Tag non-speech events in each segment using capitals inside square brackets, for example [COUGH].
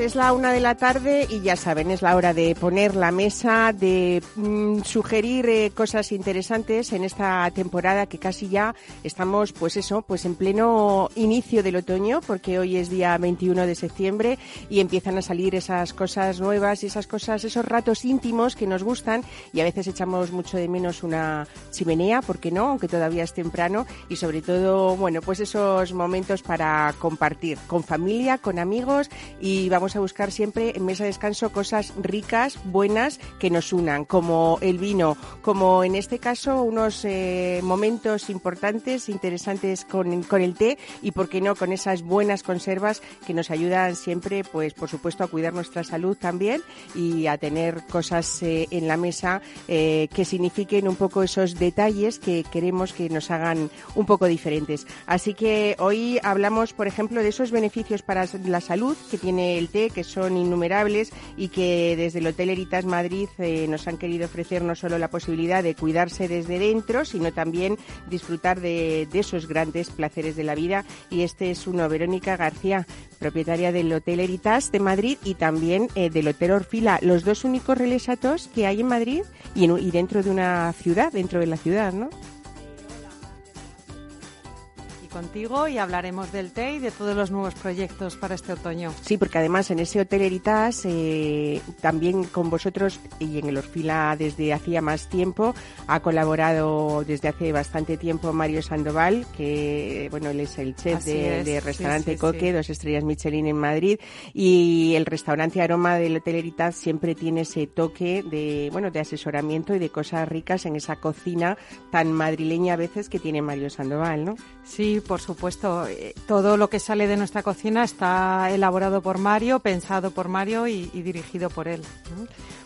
Es la una de la tarde y ya saben, es la hora de poner la mesa, de mm, sugerir eh, cosas interesantes en esta temporada que casi ya estamos, pues eso, pues en pleno inicio del otoño, porque hoy es día 21 de septiembre y empiezan a salir esas cosas nuevas y esas cosas, esos ratos íntimos que nos gustan y a veces echamos mucho de menos una chimenea, porque no, aunque todavía es temprano y sobre todo, bueno, pues esos momentos para compartir con familia, con amigos y vamos a buscar siempre en mesa de descanso cosas ricas, buenas, que nos unan, como el vino, como en este caso unos eh, momentos importantes, interesantes con, con el té y, por qué no, con esas buenas conservas que nos ayudan siempre, pues por supuesto, a cuidar nuestra salud también y a tener cosas eh, en la mesa eh, que signifiquen un poco esos detalles que queremos que nos hagan un poco diferentes. Así que hoy hablamos, por ejemplo, de esos beneficios para la salud que tiene el que son innumerables y que desde el Hotel Heritas Madrid eh, nos han querido ofrecer no solo la posibilidad de cuidarse desde dentro, sino también disfrutar de, esos grandes placeres de la vida. Y este es uno, Verónica García, propietaria del Hotel Heritas de Madrid y también eh, del Hotel Orfila, los dos únicos relesatos que hay en Madrid y, y dentro de una ciudad, dentro de la ciudad, ¿no? Contigo y hablaremos del té y de todos los nuevos proyectos para este otoño. Sí, porque además en ese Hotel Heritas, eh, también con vosotros y en el Orfila desde hacía más tiempo, ha colaborado desde hace bastante tiempo Mario Sandoval, que bueno, él es el chef de, restaurante Coque, dos estrellas Michelin en Madrid, y el restaurante Aroma del Hotel Heritas siempre tiene ese toque de, bueno, de asesoramiento y de cosas ricas en esa cocina tan madrileña a veces que tiene Mario Sandoval, ¿no? Sí, por supuesto. Eh, todo lo que sale de nuestra cocina está elaborado por Mario, pensado por Mario y, dirigido por él.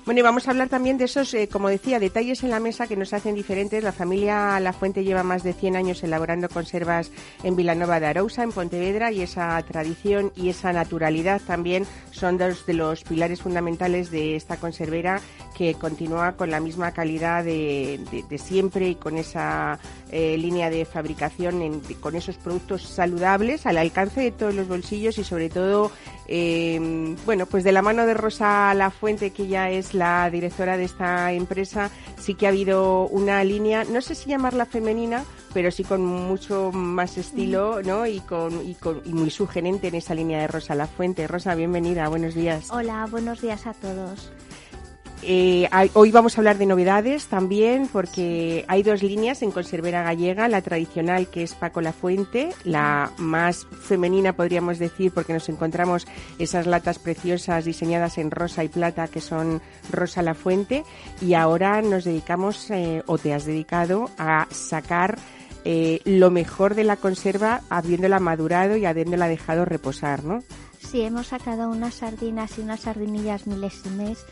Bueno, y vamos a hablar también de esos, eh, como decía, detalles en la mesa que nos hacen diferentes. La familia La Fuente lleva más de 100 años elaborando conservas en Vilanova de Arousa, en Pontevedra, y esa tradición y esa naturalidad también son dos de los pilares fundamentales de esta conservera que continúa con la misma calidad de, siempre y con esa eh, línea de fabricación, con esos productos saludables al alcance de todos los bolsillos y sobre todo eh, bueno, pues de la mano de Rosa La Fuente, que ya es la directora de esta empresa, sí que ha habido una línea, no sé si llamarla femenina, pero sí con mucho más estilo, ¿no? Y con, y con y muy sugerente en esa línea de Rosa La Fuente. Rosa, bienvenida, buenos días. Hola, buenos días a todos. Eh, hoy vamos a hablar de novedades también porque hay dos líneas en conservera gallega, la tradicional que es Paco la Fuente, la más femenina podríamos decir porque nos encontramos esas latas preciosas diseñadas en rosa y plata que son Rosa la Fuente y ahora nos dedicamos eh, o te has dedicado a sacar eh, lo mejor de la conserva habiéndola madurado y habiéndola dejado reposar, ¿no? Sí, hemos sacado unas sardinas y unas sardinillas milésimes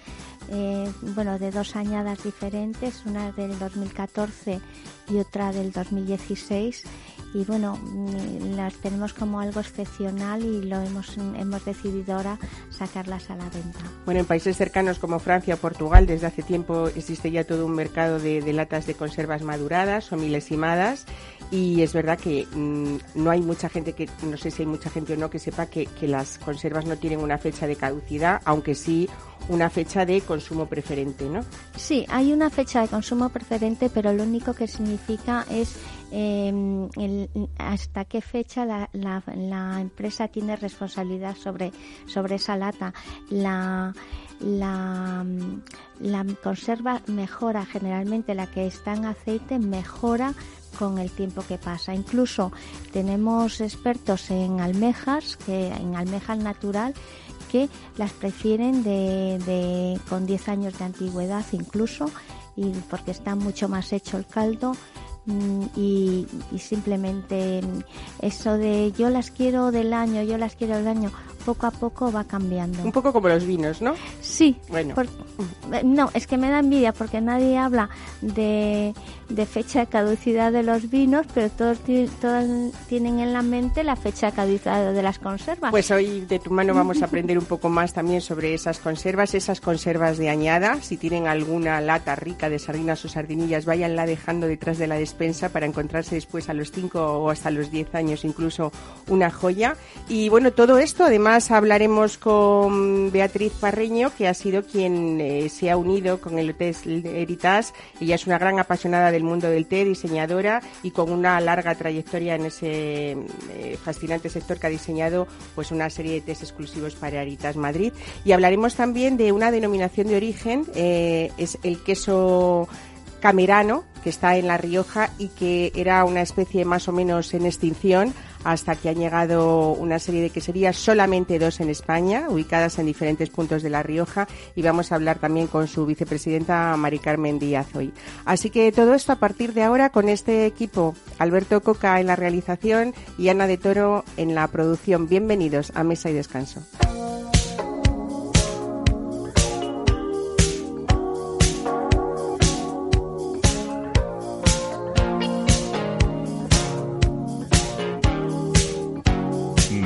eh, bueno, de dos añadas diferentes, una del 2014 y otra del 2016 y bueno, mm, las tenemos como algo excepcional y lo hemos, hemos decidido ahora sacarlas a la venta. Bueno, en países cercanos como Francia o Portugal desde hace tiempo existe ya todo un mercado de, latas de conservas maduradas o milesimadas y es verdad que mm, no hay mucha gente que, no sé si hay mucha gente o no, que sepa que, que las conservas no tienen una fecha de caducidad, aunque sí una fecha de consumo preferente, ¿no? Sí, hay una fecha de consumo preferente, pero lo único que significa es eh, hasta qué fecha la, la, empresa tiene responsabilidad sobre, sobre esa lata. La, la, la conserva mejora generalmente, la que está en aceite mejora con el tiempo que pasa. Incluso tenemos expertos en almejas, que en almejas natural, que las prefieren de, con 10 años de antigüedad incluso, y porque está mucho más hecho el caldo mm, y, simplemente eso de yo las quiero del año, yo las quiero del año, poco a poco va cambiando. Un poco como los vinos, ¿no? Sí. Bueno. No, es que me da envidia porque nadie habla de, de fecha de caducidad de los vinos, pero todos, todos tienen en la mente la fecha de caducidad de las conservas. Pues hoy de tu mano vamos a [LAUGHS] aprender un poco más también sobre esas conservas, esas conservas de añada. Si tienen alguna lata rica de sardinas o sardinillas, váyanla dejando detrás de la despensa para encontrarse después a los 5 o hasta los 10 años incluso una joya. Y bueno, todo esto además hablaremos con Beatriz Parreño, que ha sido quien eh, se ha unido con el Hotel Heritas. Ella es una gran apasionada del mundo del té, diseñadora y con una larga trayectoria en ese eh, fascinante sector que ha diseñado pues una serie de tés exclusivos para Heritas Madrid. Y hablaremos también de una denominación de origen, eh, es el queso camerano, que está en La Rioja y que era una especie más o menos en extinción hasta que han llegado una serie de queserías, solamente dos en España, ubicadas en diferentes puntos de La Rioja y vamos a hablar también con su vicepresidenta Mari Carmen Díaz hoy. Así que todo esto a partir de ahora con este equipo, Alberto Coca en la realización y Ana de Toro en la producción. Bienvenidos a Mesa y Descanso.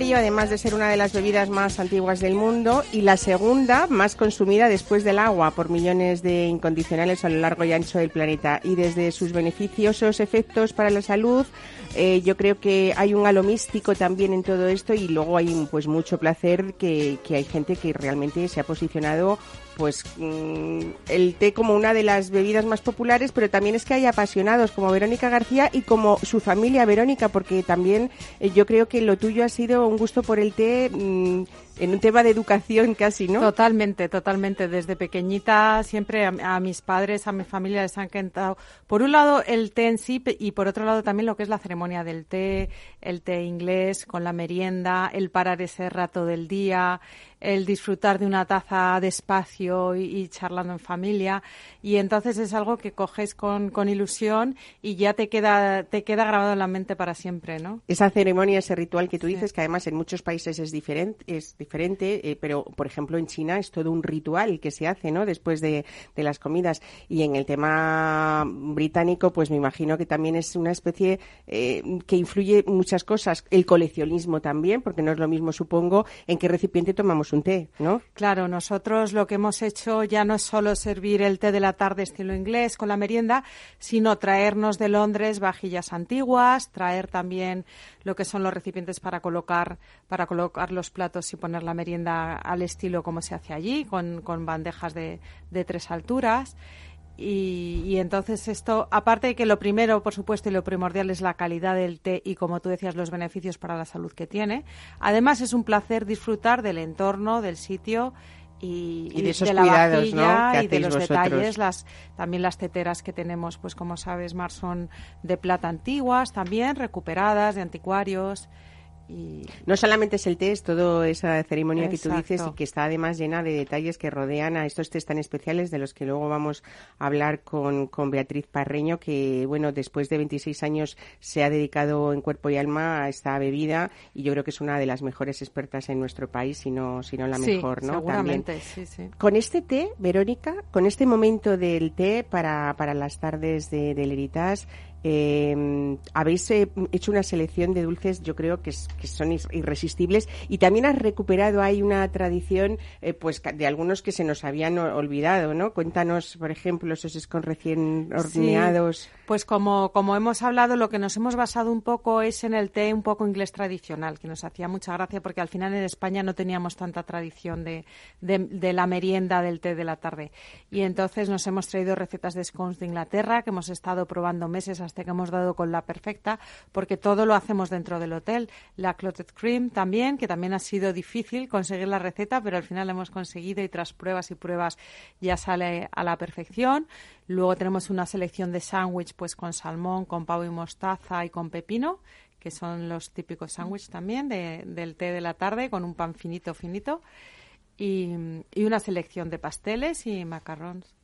Además de ser una de las bebidas más antiguas del mundo y la segunda más consumida después del agua por millones de incondicionales a lo largo y ancho del planeta. Y desde sus beneficiosos efectos para la salud, eh, yo creo que hay un halo místico también en todo esto y luego hay pues mucho placer que hay gente que realmente se ha posicionado pues mm, el té como una de las bebidas más populares, pero también es que hay apasionados como Verónica García y como su familia Verónica, porque también eh, yo creo que lo tuyo ha sido un gusto por el té mm, en un tema de educación casi, ¿no? Totalmente, totalmente. Desde pequeñita siempre a, mis padres, a mi familia les ha encantado. Por un lado el té en sí y por otro lado también lo que es la ceremonia del té, el té inglés con la merienda, el parar ese rato del día, el disfrutar de una taza de espacio y, charlando en familia. Y entonces es algo que coges con, con, ilusión y ya te queda, te queda grabado en la mente para siempre, ¿no? Esa ceremonia, ese ritual que tú dices, que además en muchos países es diferente, es diferente, eh, pero por ejemplo en China es todo un ritual que se hace, ¿no? Después de, de las comidas. Y en el tema británico, pues me imagino que también es una especie eh, que influye muchas cosas. El coleccionismo también, porque no es lo mismo, supongo, en qué recipiente tomamos un té, ¿no? Claro, nosotros lo que hemos hecho ya no es solo servir el té de la tarde estilo inglés con la merienda, sino traernos de Londres vajillas antiguas, traer también lo que son los recipientes para colocar, para colocar los platos y poner la merienda al estilo como se hace allí, con, con bandejas de, de tres alturas. Y, entonces esto, aparte de que lo primero, por supuesto, y lo primordial es la calidad del té y, como tú decías, los beneficios para la salud que tiene, además es un placer disfrutar del entorno, del sitio y, de, la vajilla y de los detalles, las, también las teteras que tenemos, pues como sabes, Mar, son de plata antiguas también, recuperadas, de anticuarios. No solamente es el té, es toda esa ceremonia que tú dices y que está además llena de detalles que rodean a estos test tan especiales de los que luego vamos a hablar con, con Beatriz Parreño, que bueno, después de 26 años se ha dedicado en cuerpo y alma a esta bebida y yo creo que es una de las mejores expertas en nuestro país, si no, si no la mejor, ¿no? Seguramente, sí, sí. Con este té, Verónica, con este momento del té para, para las tardes de, de Leritas, eh, habéis eh, hecho una selección de dulces, yo creo que, son irresistibles y también has recuperado ahí una tradición eh, pues de algunos que se nos habían olvidado, ¿no? Cuéntanos, por ejemplo, esos con recién horneados. pues como, como hemos hablado, lo que nos hemos basado un poco es en el té un poco inglés tradicional, que nos hacía mucha gracia porque al final en España no teníamos tanta tradición de, de la merienda del té de la tarde. Y entonces nos hemos traído recetas de scones de Inglaterra que hemos estado probando meses hasta que hemos dado con la perfecta, porque todo lo hacemos dentro del hotel. La clotted cream también, que también ha sido difícil conseguir la receta, pero al final la hemos conseguido y tras pruebas y pruebas ya sale a la perfección. Luego tenemos una selección de sándwich pues con salmón, con pavo y mostaza y con pepino que son los típicos sándwiches también del té de la tarde con un pan finito, finito. Y, y, una selección de pasteles y macarrones.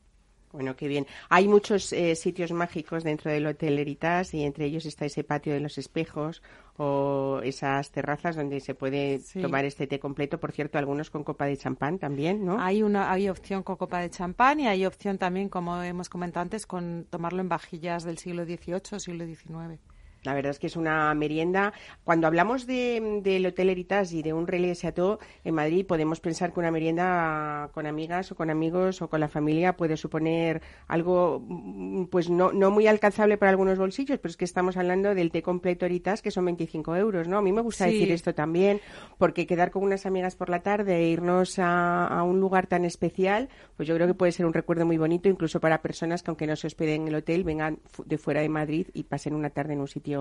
Bueno, qué bien. Hay muchos eh, sitios mágicos dentro del Hotel Heritas y entre ellos está ese patio de los espejos o esas terrazas donde se puede tomar este té completo. Por cierto, algunos con copa de champán también, ¿no? Hay una hay opción con copa de champán y hay opción también, como hemos comentado antes, con tomarlo en vajillas del siglo XVIII, siglo XIX. La verdad es que es una merienda. Cuando hablamos de, del Hotel Heritas y de un relé Chateau en Madrid, podemos pensar que una merienda con amigas o con amigos o con la familia puede suponer algo, mm, pues no, no muy alcanzable para algunos bolsillos, pero es que estamos hablando del té completo Heritas, que son 25 euros, ¿no? A mí me gusta decir esto también, porque quedar con unas amigas por la tarde e irnos a, a, un lugar tan especial, pues yo creo que puede ser un recuerdo muy bonito, incluso para personas que aunque no se hospeden en el hotel, vengan de fuera de Madrid y pasen una tarde en un sitio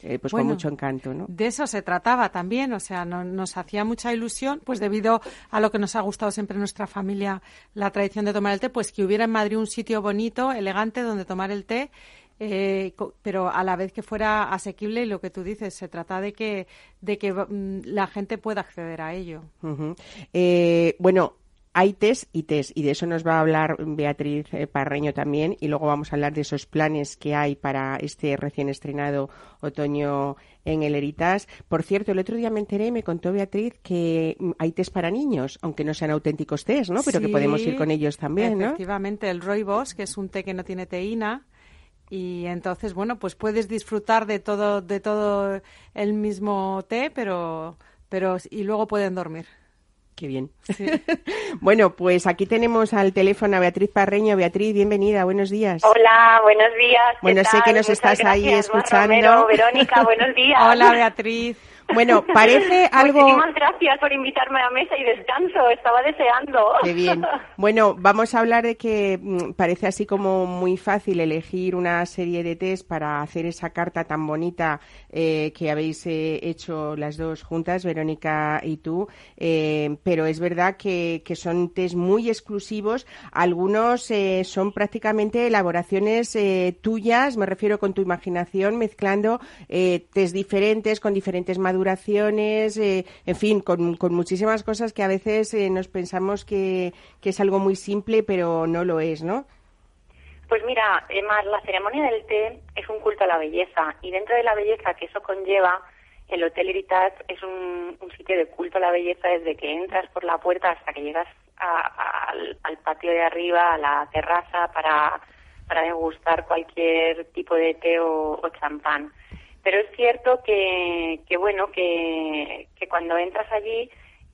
eh, pues con mucho encanto, ¿no? De eso se trataba también, o sea, nos hacía mucha ilusión, pues debido a lo que nos ha gustado siempre en nuestra familia, la tradición de tomar el té, pues que hubiera en Madrid un sitio bonito, elegante, donde tomar el té. Eh, pero a la vez que fuera asequible y lo que tú dices, se trata de que, de que mm, la gente pueda acceder a ello. Eh, bueno, hay test y test, y de eso nos va a hablar Beatriz eh, Parreño también, y luego vamos a hablar de esos planes que hay para este recién estrenado otoño en el Heritas. Por cierto, el otro día me enteré y me contó Beatriz que mm, hay test para niños, aunque no sean auténticos test, ¿no? Pero que podemos ir con ellos también, ¿no? Efectivamente, el Roibos, que es un té que no tiene teína, y entonces bueno pues puedes disfrutar de todo de todo el mismo té pero pero y luego pueden dormir Qué bien. [LAUGHS] bueno, pues aquí tenemos al teléfono a Beatriz Parreño. Beatriz, bienvenida, buenos días. Hola, buenos días. Bueno, sé que nos estás ahí escuchando. Verónica, buenos [LAUGHS] días. Hola, Beatriz. Bueno, [LAUGHS] parece algo. Muchísimas gracias por invitarme a mesa y descanso. Estaba deseando. Qué bien. [LAUGHS] Bueno, vamos a hablar de que mm, parece así como muy fácil elegir una serie de test para hacer esa carta tan bonita eh, que habéis eh, hecho las dos juntas, Verónica y tú. Eh, pero es verdad que, que, son test muy exclusivos. Algunos son prácticamente elaboraciones tuyas, me refiero con tu imaginación, mezclando test diferentes con diferentes maduras duraciones, eh, en fin, con, muchísimas cosas que a veces eh, nos pensamos que, es algo muy simple, pero no lo es, ¿no? Pues mira, Emma, la ceremonia del té es un culto a la belleza y dentro de la belleza que eso conlleva, el Hotel Heritage es un, sitio de culto a la belleza desde que entras por la puerta hasta que llegas al, patio de arriba, a la terraza, para, para degustar cualquier tipo de té o champán. Pero es cierto que, bueno, que, que cuando entras allí,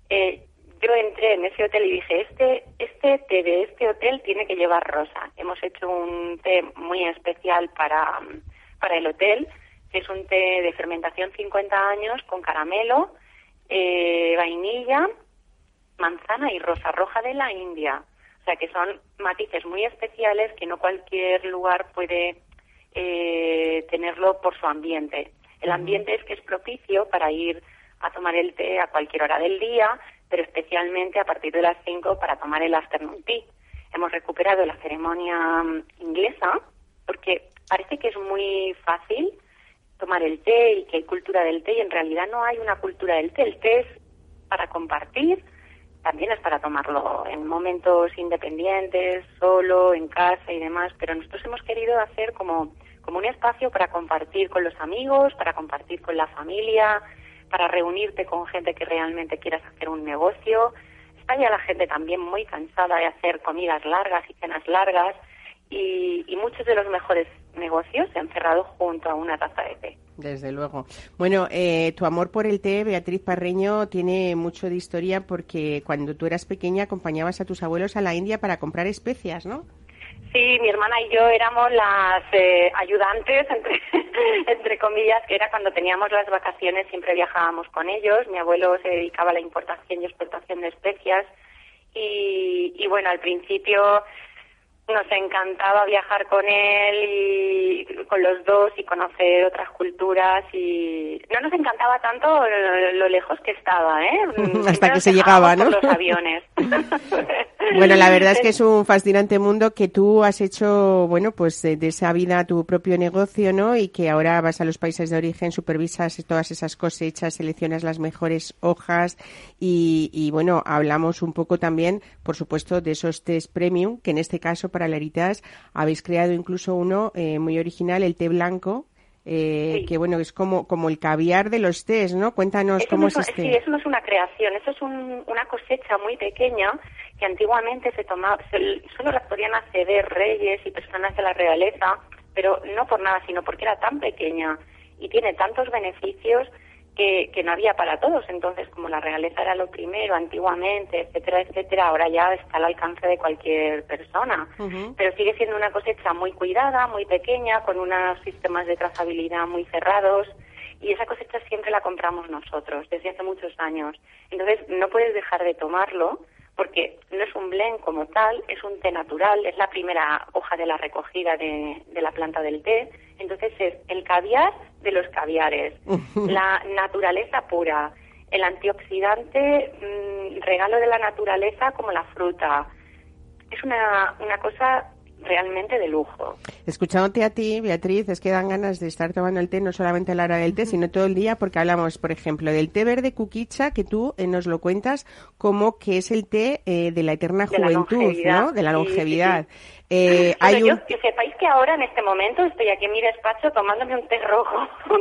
eh, yo entré en ese hotel y dije, este, este té de este hotel tiene que llevar rosa. Hemos hecho un té muy especial para, para el hotel, que es un té de fermentación 50 años con caramelo, eh, vainilla, manzana y rosa roja de la India. O sea que son matices muy especiales que no cualquier lugar puede eh, tenerlo por su ambiente. El ambiente es que es propicio para ir a tomar el té a cualquier hora del día, pero especialmente a partir de las 5 para tomar el afternoon tea. Hemos recuperado la ceremonia mm, inglesa porque parece que es muy fácil tomar el té y que hay cultura del té y en realidad no hay una cultura del té. El té es para compartir, también es para tomarlo en momentos independientes, solo, en casa y demás, pero nosotros hemos querido hacer como como un espacio para compartir con los amigos, para compartir con la familia, para reunirte con gente que realmente quieras hacer un negocio. Está ya la gente también muy cansada de hacer comidas largas y cenas largas y, muchos de los mejores negocios se han cerrado junto a una taza de té. Desde luego. Bueno, eh, tu amor por el té, Beatriz Parreño, tiene mucho de historia porque cuando tú eras pequeña acompañabas a tus abuelos a la India para comprar especias, ¿no? Sí, mi hermana y yo éramos las eh, ayudantes, [LAUGHS] entre, entre comillas, que era cuando teníamos las vacaciones, siempre viajábamos con ellos. Mi abuelo se dedicaba a la importación y exportación de especias. Y, y bueno, al principio nos encantaba viajar con él y con los dos y conocer otras culturas y no nos encantaba tanto lo, lejos que estaba, ¿eh? [LAUGHS] Hasta que se llegaba, ¿no? los aviones. [LAUGHS] bueno, la verdad es que es un [LAUGHS] fascinante mundo que tú has hecho, bueno, pues de, esa vida tu propio negocio, ¿no? Y que ahora vas a los países de origen, supervisas todas esas cosechas, seleccionas las mejores hojas y, y bueno, hablamos un poco también, por supuesto, de esos test premium, que en este caso para Leritas habéis creado incluso uno eh, muy original, el té blanco, eh, que bueno, es como, como el caviar de los tés, ¿no? Cuéntanos cómo es este. Sí, eso no es una creación, eso es una cosecha muy pequeña que antiguamente se tomaba, solo las podían acceder reyes y personas de la realeza, pero no por nada, sino porque era tan pequeña y tiene tantos beneficios que, que no había para todos. Entonces, como la realeza era lo primero antiguamente, etcétera, etcétera, ahora ya está al alcance de cualquier persona. Pero sigue siendo una cosecha muy cuidada, muy pequeña, con unos sistemas de trazabilidad muy cerrados. Y esa cosecha siempre la compramos nosotros, desde hace muchos años. Entonces, no puedes dejar de tomarlo porque no es un blend como tal, es un té natural, es la primera hoja de la recogida de, de la planta del té. Entonces es el caviar de los caviares, la naturaleza pura, el antioxidante, mm, regalo de la naturaleza como la fruta. Es una, una cosa realmente de lujo. Escuchándote a ti, Beatriz, es que dan ganas de estar tomando el té no solamente a la hora del té, sino todo el día, porque hablamos, por ejemplo, del té verde cuquicha, que tú eh, nos lo cuentas como que es el té eh, de la eterna juventud, ¿no? De la longevidad. Eh, hay yo, que sepáis que ahora, en este momento, estoy aquí en mi despacho tomándome un té rojo. [LAUGHS]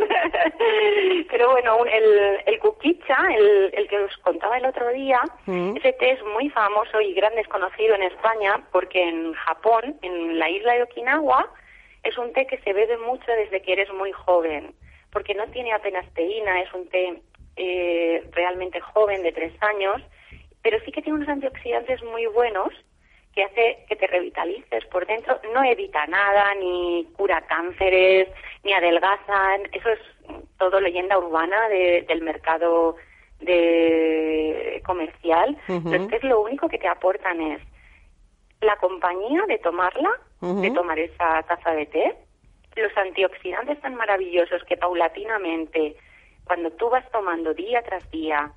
Pero bueno, el, el kukicha, el, el que os contaba el otro día, mm. ese té es muy famoso y gran desconocido en España porque en Japón, en la isla de Okinawa, es un té que se bebe mucho desde que eres muy joven, porque no tiene apenas teína, es un té eh, realmente joven de tres años, pero sí que tiene unos antioxidantes muy buenos que hace que te revitalices por dentro, no evita nada, ni cura cánceres, ni adelgazan, eso es todo leyenda urbana del mercado de comercial, pero es que es lo único que te aportan es la compañía de tomarla, de tomar esa taza de té, los antioxidantes tan maravillosos que paulatinamente, cuando tú vas tomando día tras día,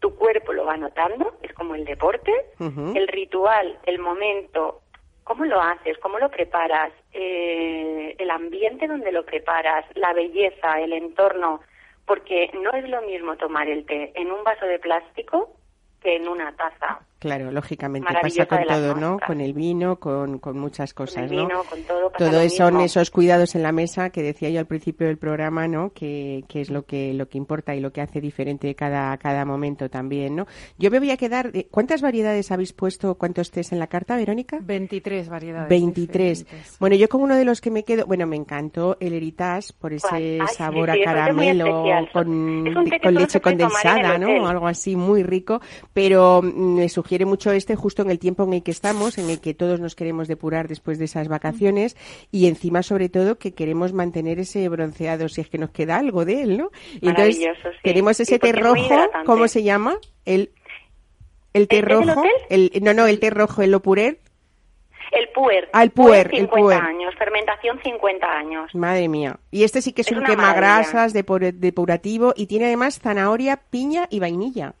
tu cuerpo lo va notando, es como el deporte, el ritual, el momento, cómo lo haces, cómo lo preparas, eh, el ambiente donde lo preparas, la belleza, el entorno, porque no es lo mismo tomar el té en un vaso de plástico que en una taza. Claro, lógicamente pasa con todo, ¿no? Con el vino, con, con muchas cosas, con el vino, Con todo, todo son esos cuidados en la mesa que decía yo al principio del programa, ¿no? Que, que, es lo que lo que importa y lo que hace diferente cada cada momento también, ¿no? Yo me voy a quedar. ¿Cuántas variedades habéis puesto? ¿Cuántos estés en la carta, Verónica? 23 variedades. 23. Bueno, yo como uno de los que me quedo, bueno, me encantó el Heritage por ese sabor a caramelo con, con leche condensada, ¿no? Algo así muy rico, pero mm, me quiere mucho este justo en el tiempo en el que estamos, en el que todos nos queremos depurar después de esas vacaciones y encima sobre todo que queremos mantener ese bronceado si es que nos queda algo de él, ¿no? Y entonces queremos ese té rojo, ¿cómo se llama? El el té rojo, el, no, no, el té rojo, el Lopurer. El puer. Ah, el puer, el puer. años, fermentación 50 años. Madre mía. Y este sí que es, un quema grasas depurativo y tiene además zanahoria, piña y vainilla.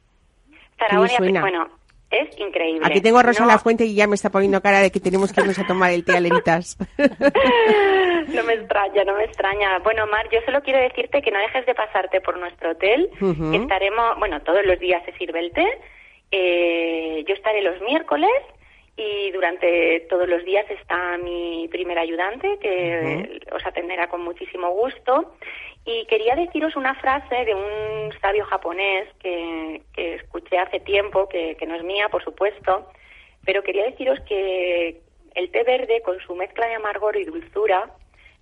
Zanahoria, bueno, es increíble. Aquí tengo a Rosa La Fuente y ya me está poniendo cara de que tenemos que irnos a tomar el té aleritas. [LAUGHS] no me extraña, no me extraña. Bueno, Mar, yo solo quiero decirte que no dejes de pasarte por nuestro hotel. Estaremos, bueno, todos los días se sirve el té. Eh, yo estaré los miércoles y durante todos los días está mi primer ayudante que os atenderá con muchísimo gusto. Y quería deciros una frase de un sabio japonés que, escuché hace tiempo, que, no es mía, por supuesto, pero quería deciros que El té verde, con su mezcla de amargor y dulzura,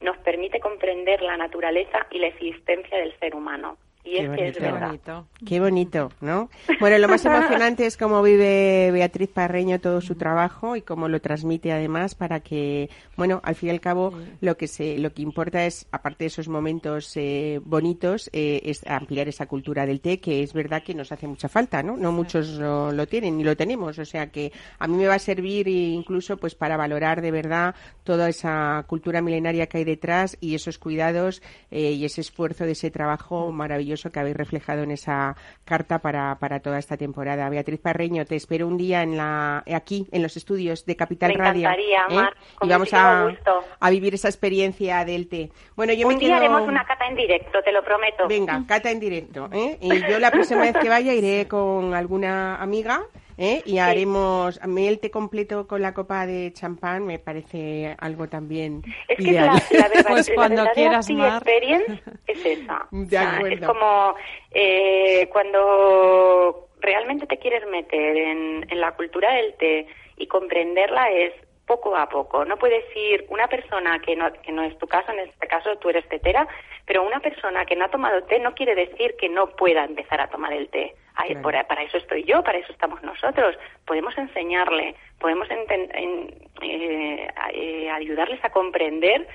nos permite comprender la naturaleza y la existencia del ser humano. Y Qué es que es bonito. verdad. Bonito. Qué bonito, ¿no? Bueno, lo más [LAUGHS] emocionante es cómo vive Beatriz Parreño todo su trabajo y cómo lo transmite además para que, bueno, al fin y al cabo lo que se, lo que importa es, aparte de esos momentos eh, bonitos, eh, es ampliar esa cultura del té que es verdad que nos hace mucha falta, ¿no? No muchos lo, lo tienen ni lo tenemos, o sea que a mí me va a servir incluso pues para valorar de verdad toda esa cultura milenaria que hay detrás y esos cuidados eh, y ese esfuerzo de ese trabajo maravilloso que habéis reflejado en esa carta para, para toda esta temporada. Beatriz Parreño, te espero un día en la, aquí, en los estudios de Capital Me Radio. ¿eh? Mar, y vamos a, gusto. a vivir esa experiencia del té. Bueno, yo Un me día quedo... haremos una cata en directo, te lo prometo. Venga, cata en directo. ¿eh? Y yo la próxima vez que vaya iré con alguna amiga ¿eh? y haremos a mí el té completo con la copa de champán me parece algo también Es que es la, la [LAUGHS] verdad- Pues la cuando verdadera quieras, Mar. experience es esa. [LAUGHS] De O sea, es como eh, cuando realmente te quieres meter en, en la cultura del té y comprenderla es poco a poco. No puedes ir una persona que no, que no es tu caso, en este caso tú eres tetera, pero una persona que no ha tomado té no quiere decir que no pueda empezar a tomar el té. Ay, Claro. por- para eso estoy yo, para eso estamos nosotros. Podemos enseñarle, podemos enten- en- eh, eh, ayudarles a comprender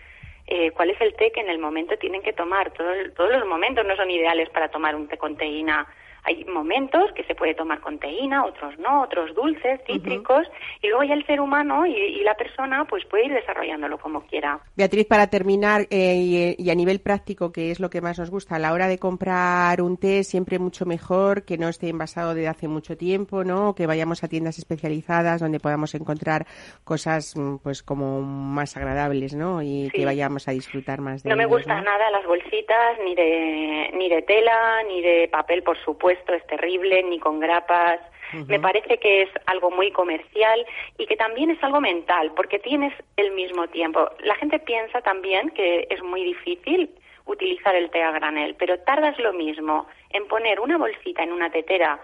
eh, cuál es el té que en el momento tienen que tomar. Todo todos los momentos no son ideales para tomar un té con teína. Hay momentos que se puede tomar con teína, otros no, otros dulces, cítricos, y luego ya el ser humano y, y la persona pues puede ir desarrollándolo como quiera. Beatriz, para terminar, eh, y, y a nivel práctico, que es lo que más nos gusta, a la hora de comprar un té, siempre mucho mejor que no esté envasado desde hace mucho tiempo, ¿no? Que vayamos a tiendas especializadas donde podamos encontrar cosas, mm, pues, como más agradables, ¿no? Y que vayamos a disfrutar más de No me ellos, gustan ¿no? nada las bolsitas, ni de, ni de tela, ni de papel, por supuesto, es terrible, ni con grapas. Me parece que es algo muy comercial y que también es algo mental, porque tienes el mismo tiempo. La gente piensa también que es muy difícil utilizar el té a granel, pero tardas lo mismo en poner una bolsita en una tetera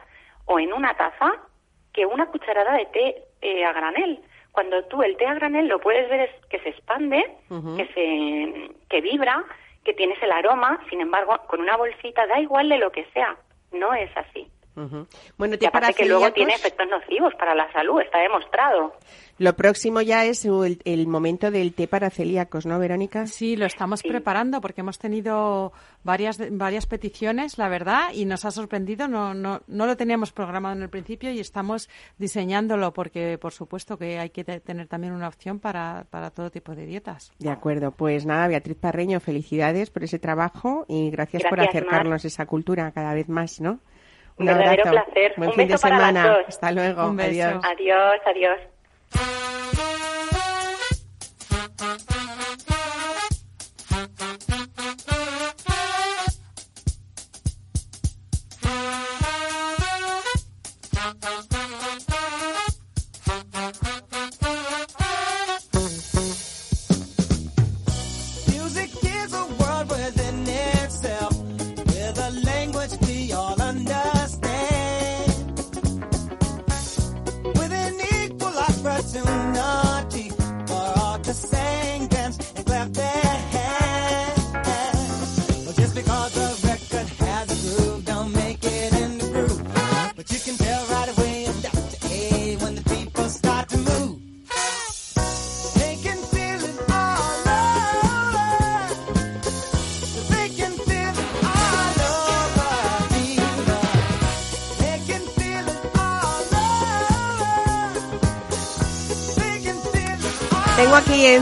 o en una taza que una cucharada de té eh, a granel. Cuando tú el té a granel lo puedes ver es que se expande, que se que vibra, que tienes el aroma, sin embargo, con una bolsita da igual de lo que sea, no es así. Bueno, Y aparte que luego tiene efectos nocivos para la salud, está demostrado. Lo próximo ya es el, el momento del té para celíacos, ¿no, Verónica? Sí, lo estamos Sí. preparando porque hemos tenido varias varias peticiones, la verdad, y nos ha sorprendido. No, no, no lo teníamos programado en el principio y estamos diseñándolo porque, por supuesto, que hay que te- tener también una opción para, para todo tipo de dietas. De acuerdo, pues nada, Beatriz Parreño, felicidades por ese trabajo y gracias, por acercarnos esa cultura cada vez más, ¿no? Un verdadero abrazo. placer. Buen Un fin de beso para las semana. dos. Hasta luego. Un beso. Adiós. Adiós, adiós.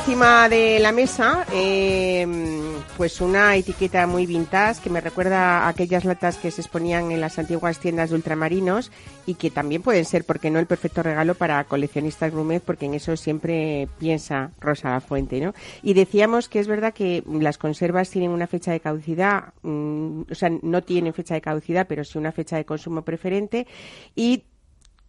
Encima de la mesa eh, pues una etiqueta muy vintage que me recuerda a aquellas latas que se exponían en las antiguas tiendas de ultramarinos y que también pueden ser, porque no, el perfecto regalo para coleccionistas gourmet, porque en eso siempre piensa Rosa La Fuente, ¿no? Y decíamos que es verdad que las conservas tienen una fecha de caducidad, mm, o sea, no tienen fecha de caducidad, pero sí una fecha de consumo preferente y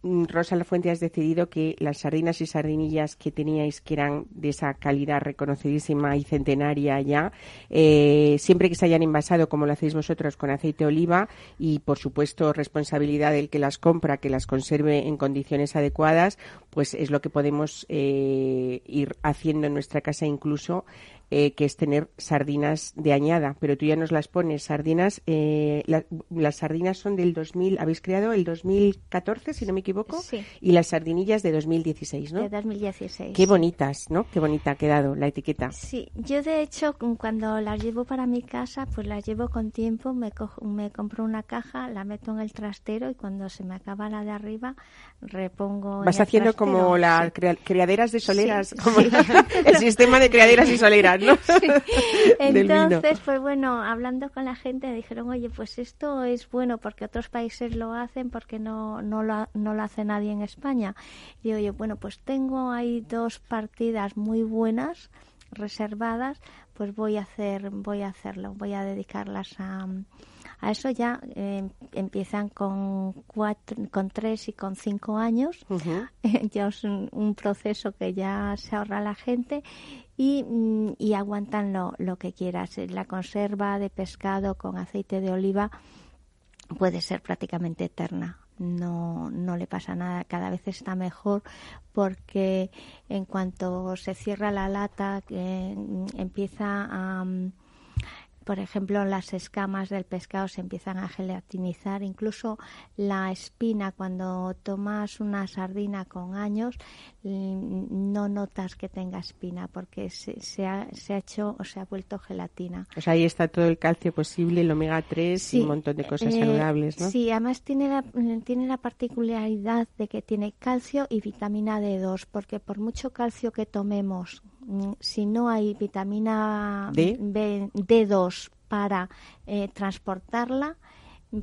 Rosa La Fuente, has decidido que las sardinas y sardinillas que teníais, que eran de esa calidad reconocidísima y centenaria ya, eh, siempre que se hayan envasado, como lo hacéis vosotros, con aceite de oliva y, por supuesto, responsabilidad del que las compra, que las conserve en condiciones adecuadas, pues es lo que podemos eh, ir haciendo en nuestra casa incluso eh, que es tener sardinas de añada, pero tú ya nos las pones. Sardinas, eh, la- las sardinas son del 2000, habéis creado el 2014, si no me equivoco, Sí. y las sardinillas de 2016, ¿no? De 2016. Qué bonitas, ¿no? Qué bonita ha quedado la etiqueta. Sí, yo de hecho cu- cuando las llevo para mi casa, pues las llevo con tiempo, me, cojo- me compro una caja, la meto en el trastero y cuando se me acaba la de arriba, repongo. Vas haciendo trastero. como las Sí. criaderas de soleras, [LAUGHS] Sí, como [LAUGHS] sí. el sistema de criaderas y soleras, ¿no? [LAUGHS] Entonces, pues bueno, hablando con la gente, dijeron, oye, pues esto es bueno porque otros países lo hacen, porque no, no, lo, no lo hace nadie en España. Y yo, bueno, pues tengo ahí dos partidas muy buenas reservadas, pues voy a hacer, voy a hacerlo, voy a dedicarlas a, a eso ya eh, empiezan con cuatro, con tres y con cinco años. [LAUGHS] Ya es un, un proceso que ya se ahorra la gente y, mm, y aguantan lo, lo que quieras. La conserva de pescado con aceite de oliva puede ser prácticamente eterna. No, no le pasa nada, cada vez está mejor porque en cuanto se cierra la lata que mm, empieza a, mm, por ejemplo, las escamas del pescado se empiezan a gelatinizar, incluso la espina, cuando tomas una sardina con años, mm, no notas que tenga espina porque se, se ha, se ha hecho o se ha vuelto gelatina. O sea, ahí está todo el calcio posible, el omega 3 y un montón de cosas eh, saludables, ¿no? Sí, además tiene la, tiene la particularidad de que tiene calcio y vitamina D2, porque por mucho calcio que tomemos, si no hay vitamina D. B- D2 para eh, transportarla,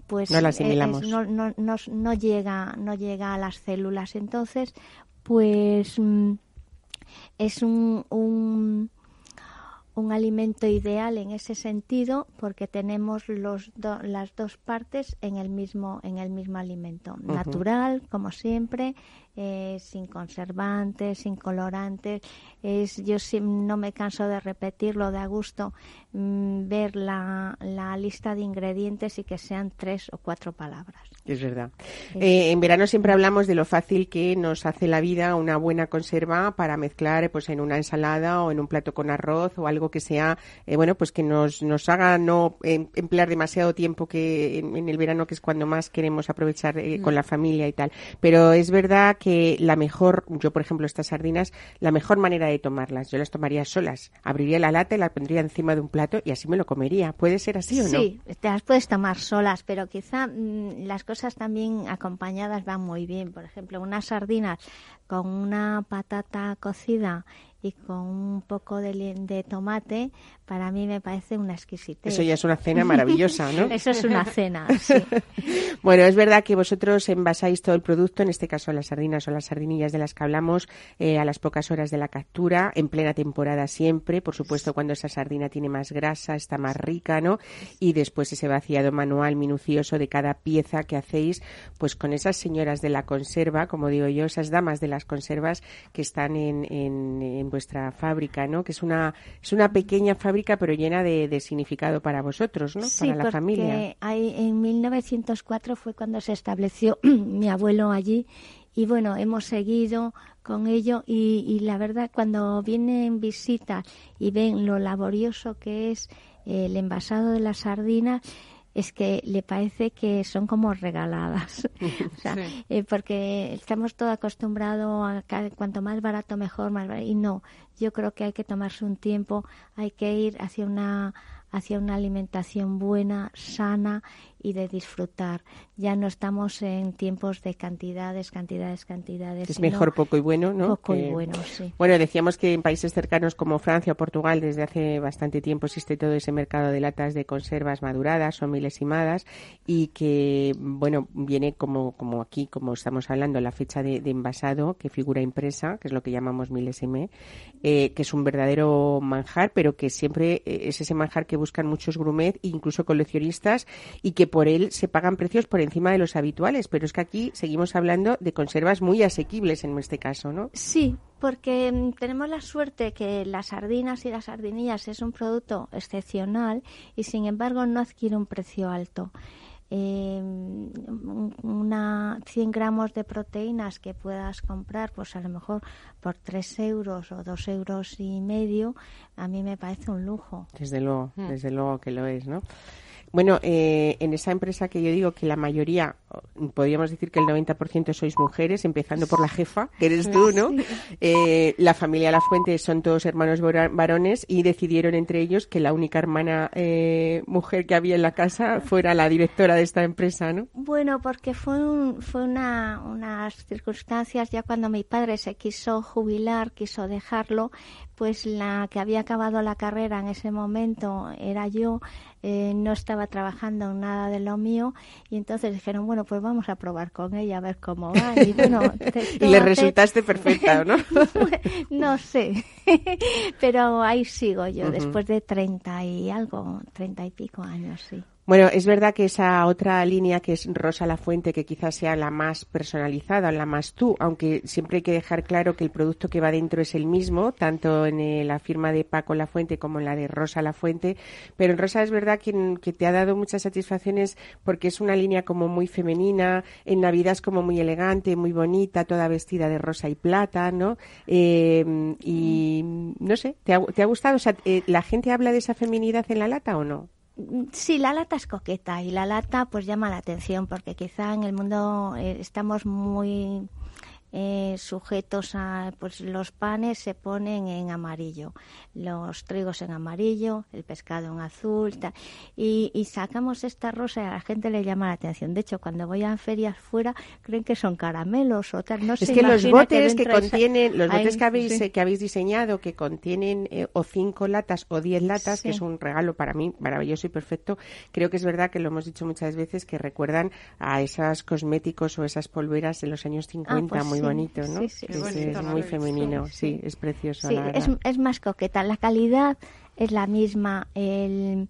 pues No la eh, asimilamos. es- no, no, no- no llega, no llega a las células. Entonces, pues mm, es un, un, un alimento ideal en ese sentido porque tenemos los do- las dos partes en el mismo en el mismo alimento. Natural como siempre eh, sin conservantes sin colorantes. Es yo no me canso de repetirlo de a gusto mm, ver la, la lista de ingredientes y que sean tres o cuatro palabras Es verdad. Eh, en verano siempre hablamos de lo fácil que nos hace la vida una buena conserva para mezclar pues en una ensalada o en un plato con arroz o algo que sea, eh, bueno, pues que nos, nos haga no em- emplear demasiado tiempo que en, en el verano que es cuando más queremos aprovechar eh, con la familia y tal. Pero es verdad que la mejor, yo por ejemplo estas sardinas, la mejor manera de tomarlas, yo las tomaría solas. Abriría la lata y la pondría encima de un plato y así me lo comería. ¿Puede ser así o no? Sí, te las puedes tomar solas, pero quizá mm, las cosas también acompañadas van muy bien. Por ejemplo, unas sardinas con una patata cocida y con un poco de, tomate, para mí me parece una exquisitez. Eso ya es una cena maravillosa, ¿no? [LAUGHS] Eso es una cena, [LAUGHS] sí. Bueno, es verdad que vosotros envasáis todo el producto, en este caso las sardinas o las sardinillas de las que hablamos, eh, a las pocas horas de la captura, en plena temporada siempre, por supuesto cuando esa sardina tiene más grasa, está más rica, ¿no? Y después ese vaciado manual minucioso de cada pieza que hacéis, pues con esas señoras de la conserva, como digo yo, esas damas de las conservas que están en, en, en vuestra fábrica, ¿no? Que es una, es una pequeña fábrica pero llena de, de significado para vosotros, ¿no? Sí, para la porque familia. hay- en 1904 fue cuando se estableció [CLEARS THROAT] mi abuelo allí y bueno, hemos seguido con ello y, y la verdad cuando vienen visitas y ven lo laborioso que es eh, el envasado de las sardinas, es que le parece que son como regaladas. [LAUGHS] O sea, Sí. eh, porque estamos todo acostumbrados a que cuanto más barato mejor, más barato. Y no, yo creo que hay que tomarse un tiempo, hay que ir hacia una hacia una alimentación buena, sana y de disfrutar. Ya no estamos en tiempos de cantidades, cantidades, cantidades. Es mejor poco y bueno, ¿no? Poco y bueno, sí. Bueno, decíamos que en países cercanos como Francia o Portugal desde hace bastante tiempo existe todo ese mercado de latas de conservas maduradas o milesimadas y que, bueno, viene como, como aquí, como estamos hablando, la fecha de, de envasado que figura impresa, que es lo que llamamos milesime, eh, que es un verdadero manjar, pero que siempre eh, es ese manjar que buscan muchos gourmet, incluso coleccionistas, y que por él se pagan precios por encima de los habituales. Pero es que aquí seguimos hablando de conservas muy asequibles en este caso, ¿no? Sí, porque mm, tenemos la suerte que las sardinas y las sardinillas es un producto excepcional y sin embargo no adquiere un precio alto. Eh, una 100 gramos de proteínas que puedas comprar, pues a lo mejor por 3 euros o 2 euros y medio, a mí me parece un lujo. Desde luego, desde luego que lo es, ¿no? Bueno, eh, en esa empresa que yo digo que la mayoría, podríamos decir que el 90% sois mujeres, empezando por la jefa, que eres tú, ¿no? Eh, la familia La Fuente son todos hermanos varones y decidieron entre ellos que la única hermana eh, mujer que había en la casa fuera la directora de esta empresa, ¿no? Bueno, porque fue, un, fue una, unas circunstancias, ya cuando mi padre se quiso jubilar, quiso dejarlo, pues la que había acabado la carrera en ese momento era yo, eh, no estaba trabajando en nada de lo mío, y entonces dijeron, bueno, pues vamos a probar con ella a ver cómo va. Y, bueno, [LAUGHS] Y le resultaste perfecta, ¿no? [LAUGHS] no sé, [LAUGHS] pero ahí sigo yo, después de treinta y algo, treinta y pico años, sí. Bueno, es verdad que esa otra línea que es Rosa La Fuente, que quizás sea la más personalizada, la más tú, aunque siempre hay que dejar claro que el producto que va dentro es el mismo, tanto en eh, la firma de Paco La Fuente como en la de Rosa La Fuente, pero en Rosa es verdad que, que te ha dado muchas satisfacciones porque es una línea como muy femenina, en Navidad es como muy elegante, muy bonita, toda vestida de rosa y plata, ¿no? Eh, y no sé, ¿te ha, te ha gustado? O sea, eh, ¿la gente habla de esa feminidad en la lata o no? Sí, la lata es coqueta y la lata pues llama la atención porque quizá en el mundo eh, estamos muy eh, sujetos a pues los panes se ponen en amarillo, los trigos en amarillo, el pescado en azul y, y sacamos esta rosa y a la gente le llama la atención. De hecho, cuando voy a ferias fuera creen que son caramelos o tal. No Es se que los botes que esa- contienen, los botes que habéis, sí. eh, que habéis diseñado, que contienen eh, o cinco latas o diez latas, que es un regalo para mí maravilloso y perfecto, creo que es verdad que lo hemos dicho muchas veces que recuerdan a esas cosméticos o esas polveras de los años 50, pues muy sí, bonito, ¿no? sí, sí. Es, bonito, es muy femenino, sí, es precioso. Sí, la es, es más coqueta. La calidad es la misma. El,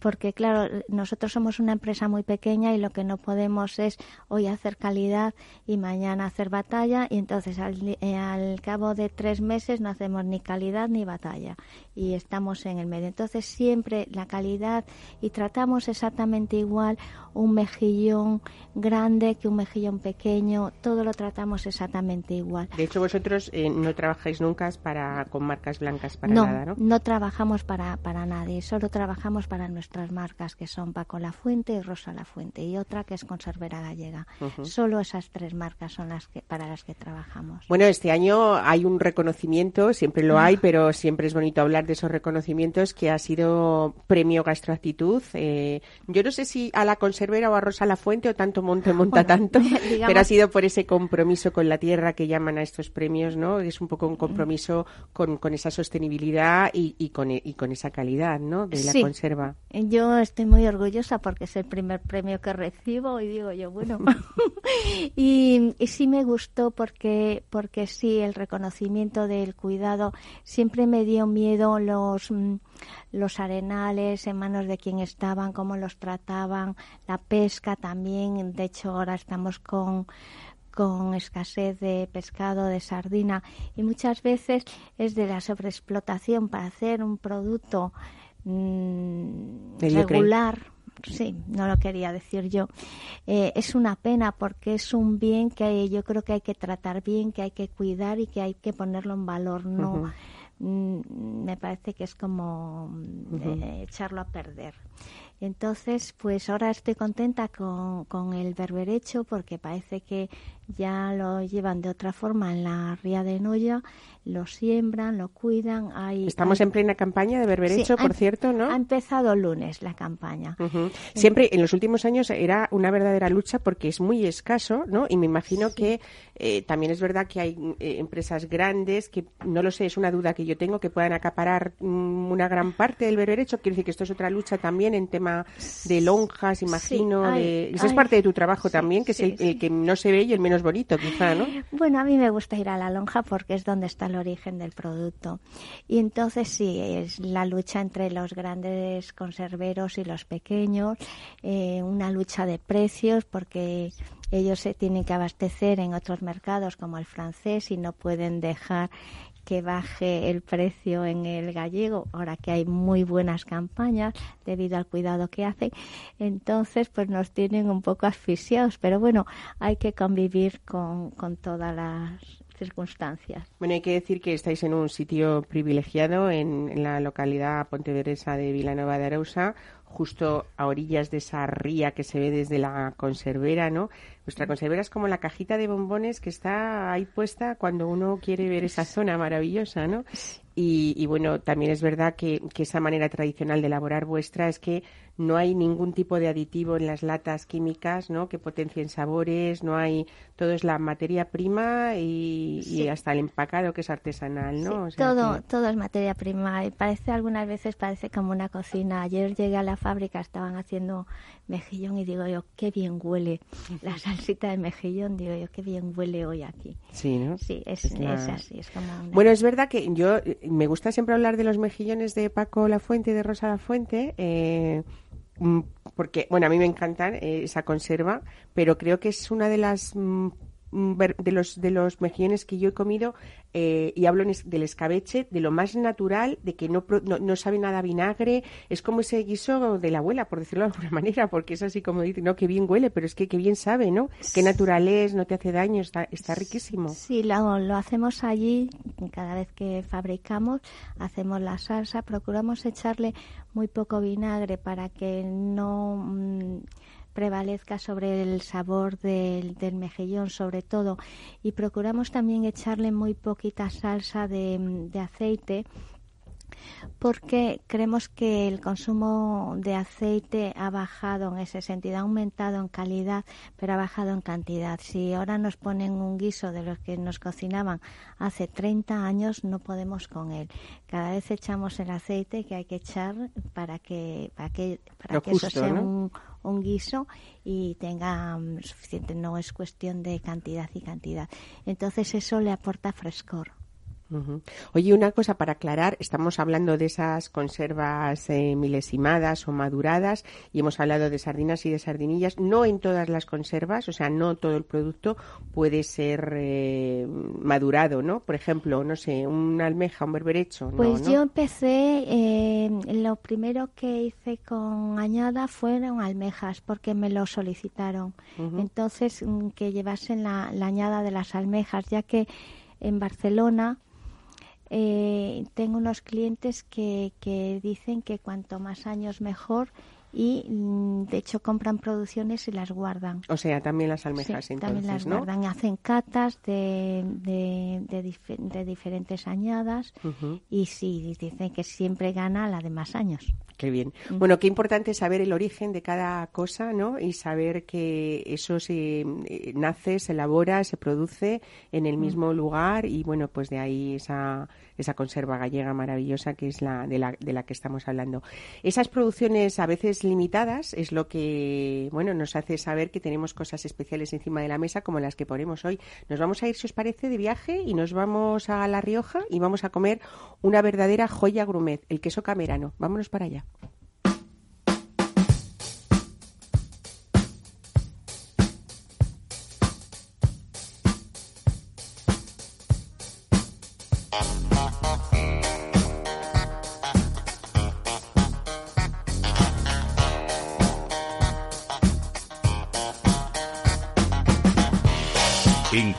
porque, claro, nosotros somos una empresa muy pequeña y lo que no podemos es hoy hacer calidad y mañana hacer batalla. Y entonces, al, eh, al cabo de tres meses, no hacemos ni calidad ni batalla. Y estamos en el medio. Entonces, siempre la calidad y tratamos exactamente igual un mejillón grande que un mejillón pequeño. Todo lo tratamos exactamente igual. De hecho, vosotros eh, no trabajáis nunca para, con marcas blancas para no, nada, ¿no? trabajamos para, para nadie, solo trabajamos para nuestras marcas que son Paco La Fuente y Rosa La Fuente y otra que es Conservera Gallega. Solo esas tres marcas son las que para las que trabajamos. Bueno, este año hay un reconocimiento, siempre lo hay, pero siempre es bonito hablar de esos reconocimientos que ha sido premio Gastroactitud. Eh, yo no sé si a la conservera o a Rosa La Fuente o tanto monte monta Bueno, tanto, [LAUGHS] digamos- pero ha sido por ese compromiso con la tierra que llaman a estos premios, ¿no? Es un poco un compromiso con, con esa sostenibilidad y, y con, y con esa calidad, ¿no? De la Sí. conserva. Yo estoy muy orgullosa porque es el primer premio que recibo y digo yo, bueno. [LAUGHS] [LAUGHS] y, y sí me gustó porque, porque sí, el reconocimiento del cuidado siempre me dio miedo los, mm, los arenales en manos de quien estaban, cómo los trataban, la pesca también. De hecho, ahora estamos con con escasez de pescado, de sardina y muchas veces es de la sobreexplotación para hacer un producto mm, regular. Sí, no lo quería decir yo. Eh, es una pena porque es un bien que yo creo que hay que tratar bien, que hay que cuidar y que hay que ponerlo en valor. No, Mm, me parece que es como mm, eh, echarlo a perder. Entonces, pues ahora estoy contenta con, con el berberecho porque parece que ya lo llevan de otra forma en la ría de Noya, lo siembran, lo cuidan. Hay, Estamos hay- en plena campaña de berberecho, Sí, por cierto, ¿no? Ha empezado lunes la campaña. Siempre en los últimos años era una verdadera lucha porque es muy escaso, ¿no? Y me imagino que eh, también es verdad que hay eh, empresas grandes que, no lo sé, es una duda que yo tengo, que puedan acaparar mm, una gran parte del berberecho. Quiero decir que esto es otra lucha también en tema de lonjas, imagino. hay- de... Esa es parte de tu trabajo sí, también, que sí, es el, el sí. que no se ve y el menos bonito, quizá, ¿no? Bueno, a mí me gusta ir a la lonja porque es donde está el origen del producto. Y entonces sí, es la lucha entre los grandes conserveros y los pequeños, eh, una lucha de precios porque ellos se tienen que abastecer en otros mercados como el francés y no pueden dejar que baje el precio en el gallego, ahora que hay muy buenas campañas debido al cuidado que hacen, entonces pues nos tienen un poco asfixiados, pero bueno, hay que convivir con, con todas las circunstancias. Bueno, hay que decir que estáis en un sitio privilegiado en, en la localidad pontevedresa de Vilanova de Arousa, justo a orillas de esa ría que se ve desde la conservera, ¿no? Vuestra conservera es como la cajita de bombones que está ahí puesta cuando uno quiere ver esa zona maravillosa, ¿no? Y, y bueno, también es verdad que, que esa manera tradicional de elaborar vuestra es que no hay ningún tipo de aditivo en las latas químicas, ¿no? Que potencien sabores, no hay, todo es la materia prima y, hasta el empacado que es artesanal, ¿no? Sí, O sea todo, que- todo es materia prima y parece algunas veces parece como una cocina. Ayer llegué a la fábrica, estaban haciendo mejillón y digo yo, qué bien huele la [LAUGHS] salsita de mejillón, digo yo, qué bien huele hoy aquí. Sí, ¿no? Sí, es, Es la- es así, es como una- Bueno, es verdad que yo eh, me gusta siempre hablar de los mejillones de Paco La Fuente y de Rosa La Fuente, eh, porque, bueno, a mí me encantan eh, esa conserva, pero creo que es una de las mm, mm, de los de los mejillones que yo he comido eh, y hablo es- del escabeche de lo más natural de que no, no no sabe nada a vinagre. Es como ese guiso de la abuela por decirlo de alguna [LAUGHS] manera porque es así como dice no que bien huele pero es que que bien sabe no qué natural es no te hace daño está está riquísimo. Sí, lo, lo hacemos allí, cada vez que fabricamos, hacemos la salsa, procuramos echarle muy poco vinagre para que no mm, prevalezca sobre el sabor del, del mejillón sobre todo y procuramos también echarle muy poquita salsa de, de aceite porque creemos que el consumo de aceite ha bajado en ese sentido, ha aumentado en calidad, pero ha bajado en cantidad. Si ahora nos ponen un guiso de los que nos cocinaban hace 30 años, no podemos con él. Cada vez echamos el aceite que hay que echar para que para que para Lo que eso sea ¿no? un, un guiso y tenga mm, suficiente. No es cuestión de cantidad y cantidad. Entonces eso le aporta frescor. Oye, una cosa para aclarar, estamos hablando de esas conservas eh, milesimadas o maduradas y hemos hablado de sardinas y de sardinillas. No en todas las conservas, o sea, no todo el producto puede ser eh, madurado, ¿no? Por ejemplo, no sé, una almeja, un berberecho. Pues ¿no? yo empecé, eh, lo primero que hice con añada fueron almejas, porque me lo solicitaron. Entonces, mm, que llevasen la, la añada de las almejas, ya que en Barcelona eh, tengo unos clientes que, que dicen que cuanto más años mejor y mm, de hecho compran producciones y las guardan. O sea, también las almejas, Sí, entonces, también las ¿no? guardan, hacen catas de, de, de dife- de diferentes añadas y sí, dicen que siempre gana la de más años. Qué bien. Bueno, qué importante saber el origen de cada cosa, ¿no? Y saber que eso se eh, nace, se elabora, se produce en el mismo lugar y bueno, pues de ahí esa esa conserva gallega maravillosa que es la de la de la que estamos hablando. Esas producciones a veces limitadas es lo que bueno, nos hace saber que tenemos cosas especiales encima de la mesa como las que ponemos hoy. Nos vamos a ir si os parece de viaje y nos vamos a La Rioja y vamos a comer una verdadera joya grumet, el queso camerano. Vámonos para allá.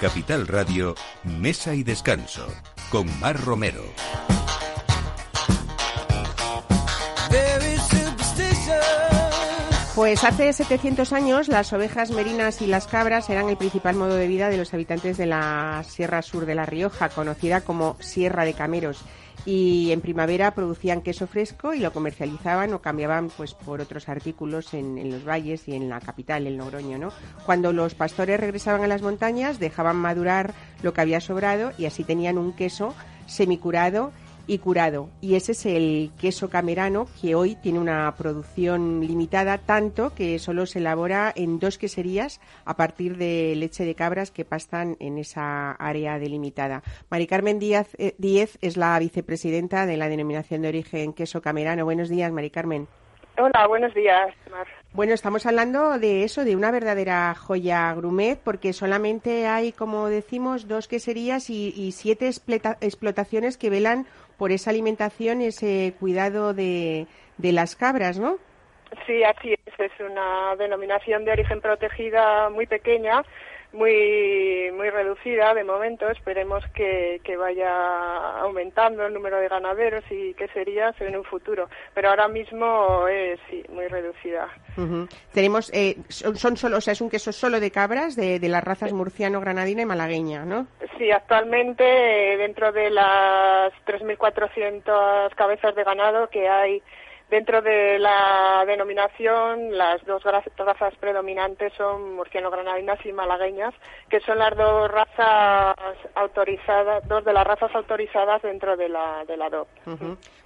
Capital Radio, Mesa y Descanso, con Mar Romero. Pues hace 700 años las ovejas merinas y las cabras eran el principal modo de vida de los habitantes de la Sierra Sur de La Rioja, conocida como Sierra de Cameros. Y en primavera producían queso fresco y lo comercializaban o cambiaban pues por otros artículos en, en los valles y en la capital, en Logroño, ¿no? Cuando los pastores regresaban a las montañas dejaban madurar lo que había sobrado y así tenían un queso semicurado y curado. Y ese es el queso camerano que hoy tiene una producción limitada tanto que solo se elabora en dos queserías a partir de leche de cabras que pastan en esa área delimitada. Mari Carmen Díaz, eh, Díez es la vicepresidenta de la denominación de origen queso camerano. Buenos días, Mari Carmen. Hola, buenos días, Mar. Bueno, estamos hablando de eso, de una verdadera joya grumet, porque solamente hay, como decimos, dos queserías y, y siete explotaciones que velan por esa alimentación, ese cuidado de, de las cabras, ¿no? Sí, así es. Es una denominación de origen protegida muy pequeña, muy muy reducida de momento. Esperemos que, que vaya aumentando el número de ganaderos y que sería en un futuro. Pero ahora mismo es sí, muy reducida. Tenemos, eh, son, son solo, o sea, es un queso solo de cabras de, de las razas murciano, granadina y malagueña, ¿no? Sí, actualmente eh, dentro de las 3.400 cabezas de ganado que hay dentro de la denominación, las dos razas predominantes son murciano-granadinas y malagueñas, que son las dos razas autorizadas, dos de las razas autorizadas dentro de la, de la DOP.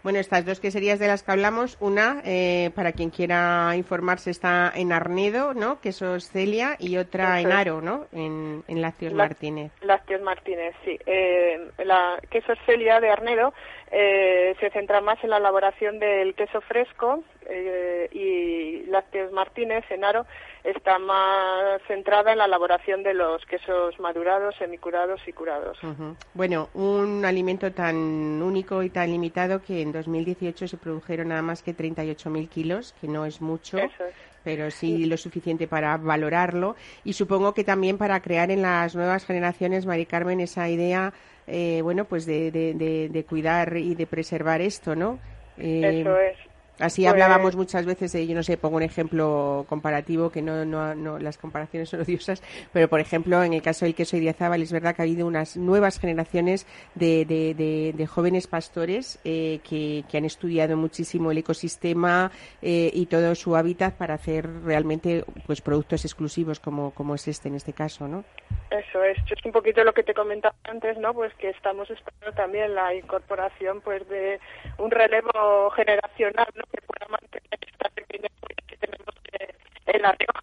Bueno, estas dos queserías de las que hablamos, una, eh, para quien quiera informarse, está en Arnedo, ¿no? Queso es Celia, y otra en. Aro, ¿no? En, en Lácteos La- Martínez. Lácteos Martínez, sí. Eh, la queso Celia de Arnedo eh, se centra más en la elaboración del queso fresco eh, y Lácteos Martínez en Aro está más centrada en la elaboración de los quesos madurados, semicurados y curados. Bueno, un alimento tan único y tan limitado que en 2018 se produjeron nada más que 38.000 kilos, que no es mucho. Eso es. pero sí lo suficiente para valorarlo y supongo que también para crear en las nuevas generaciones, Mari Carmen, esa idea, eh, bueno, pues de, de, de- de cuidar y de preservar esto, ¿no? Eh, Eso es. Así Pues- hablábamos muchas veces de, yo no sé, pongo un ejemplo comparativo, que no, no, no las comparaciones son odiosas, pero por ejemplo, en el caso del queso Idiazábal, es verdad que ha habido unas nuevas generaciones de, de, de, de jóvenes pastores eh, que, que han estudiado muchísimo el ecosistema eh, y todo su hábitat para hacer realmente pues productos exclusivos como, como es este en este caso, ¿no? Eso es, es un poquito lo que te comentaba antes, ¿no? Pues que estamos esperando también la incorporación, pues, de un relevo generacional, ¿no? Que pueda mantener esta pequeña que tenemos en la Rioja.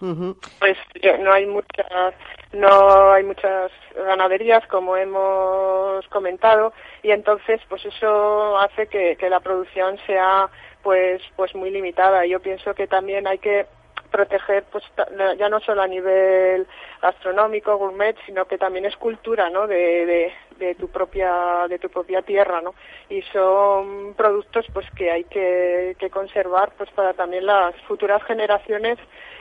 Ujú. Pues yo- no hay muchas, no hay muchas ganaderías como hemos comentado y entonces, pues eso hace que, que la producción sea, pues, pues muy limitada. Yo pienso que también hay que proteger pues ya no solo a nivel gastronómico gourmet sino que también es cultura no de, de, de tu propia de tu propia tierra no y son productos pues que hay que, que conservar pues para también las futuras generaciones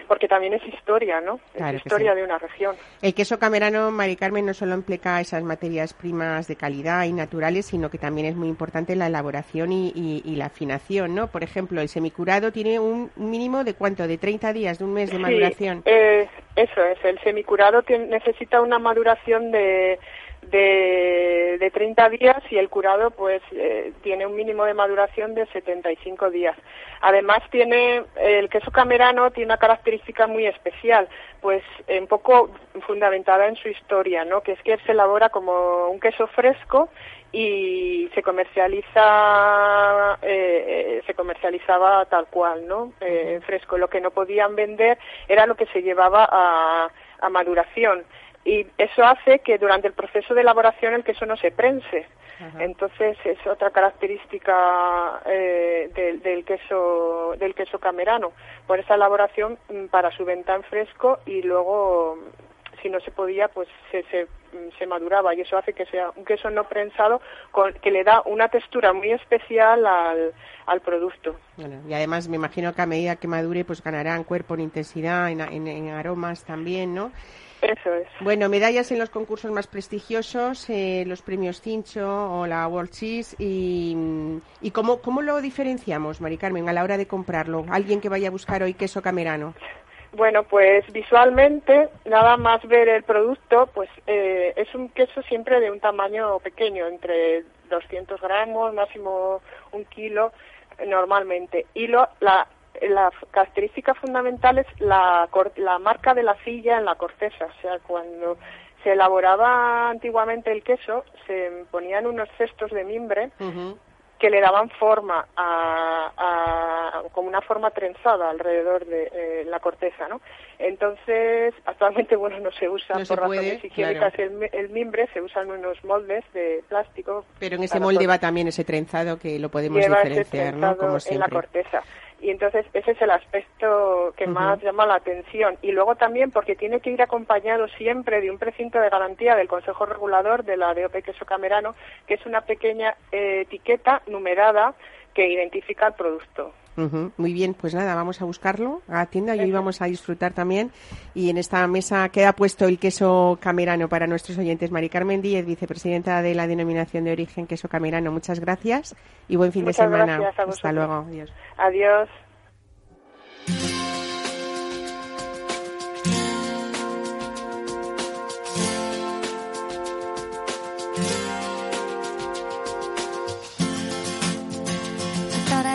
porque también es historia no es historia sí. de una región El queso camerano, Mari Carmen, no solo implica esas materias primas de calidad y naturales, sino que también es muy importante la elaboración y, y- y la afinación, ¿no? Por ejemplo, el semicurado tiene un mínimo de cuánto, de 30 días, de un mes de Sí, maduración. eh, eso es, el semicurado tiene- necesita una maduración de, de, de 30 días y el curado pues eh, tiene un mínimo de maduración de 75 días. Además tiene, el queso camerano tiene una característica muy especial, pues eh, un poco fundamentada en su historia, ¿no? Que es que se elabora como un queso fresco y se comercializa eh, eh, se comercializaba tal cual no Eh, fresco lo que no podían vender era lo que se llevaba a, a maduración y eso hace que durante el proceso de elaboración el queso no se prense entonces es otra característica eh, del, del queso del queso camerano por esa elaboración mm, para su venta en fresco y luego si no se podía, pues se, se, se maduraba y eso hace que sea un queso no prensado con, que le da una textura muy especial al, al producto. Bueno, y además me imagino que a medida que madure, pues ganará en cuerpo, en intensidad, en, en- en aromas también, ¿no? Eso es. Bueno, medallas en los concursos más prestigiosos, eh, los premios Cincho o la World Cheese. ¿Y, y cómo, cómo lo diferenciamos, Mari Carmen, a la hora de comprarlo? Alguien que vaya a buscar hoy queso camerano. Bueno, pues visualmente, nada más ver el producto, pues eh, es un queso siempre de un tamaño pequeño, entre 200 gramos, máximo un kilo, eh, normalmente. Y lo, la, la característica fundamental es la, la marca de la silla en la corteza, o sea, cuando Se elaboraba antiguamente el queso, se ponían unos cestos de mimbre que le daban forma a, a- como una forma trenzada alrededor de eh, la corteza, ¿no? Entonces, actualmente, [LAUGHS] bueno, no se usa No se por puede, razones higiénicas claro. el, mi- el mimbre, se usan unos moldes de plástico. Pero en ese molde va también ese trenzado que lo podemos diferenciar, ¿no? Como en la siempre. corteza. Y entonces ese es el aspecto que más llama la atención. Y luego también porque tiene que ir acompañado siempre de un precinto de garantía del Consejo Regulador de la DOP Queso Camerano, que es una pequeña eh, etiqueta numerada que identifica el producto. Muy bien, pues nada, vamos a buscarlo a la tienda y hoy vamos a disfrutar también. Y en esta mesa queda puesto el queso camerano para nuestros oyentes. Mari Carmen Díez, vicepresidenta de la denominación de origen queso camerano. Muchas gracias y buen fin Muchas de semana. Hasta luego. Adiós. Adiós.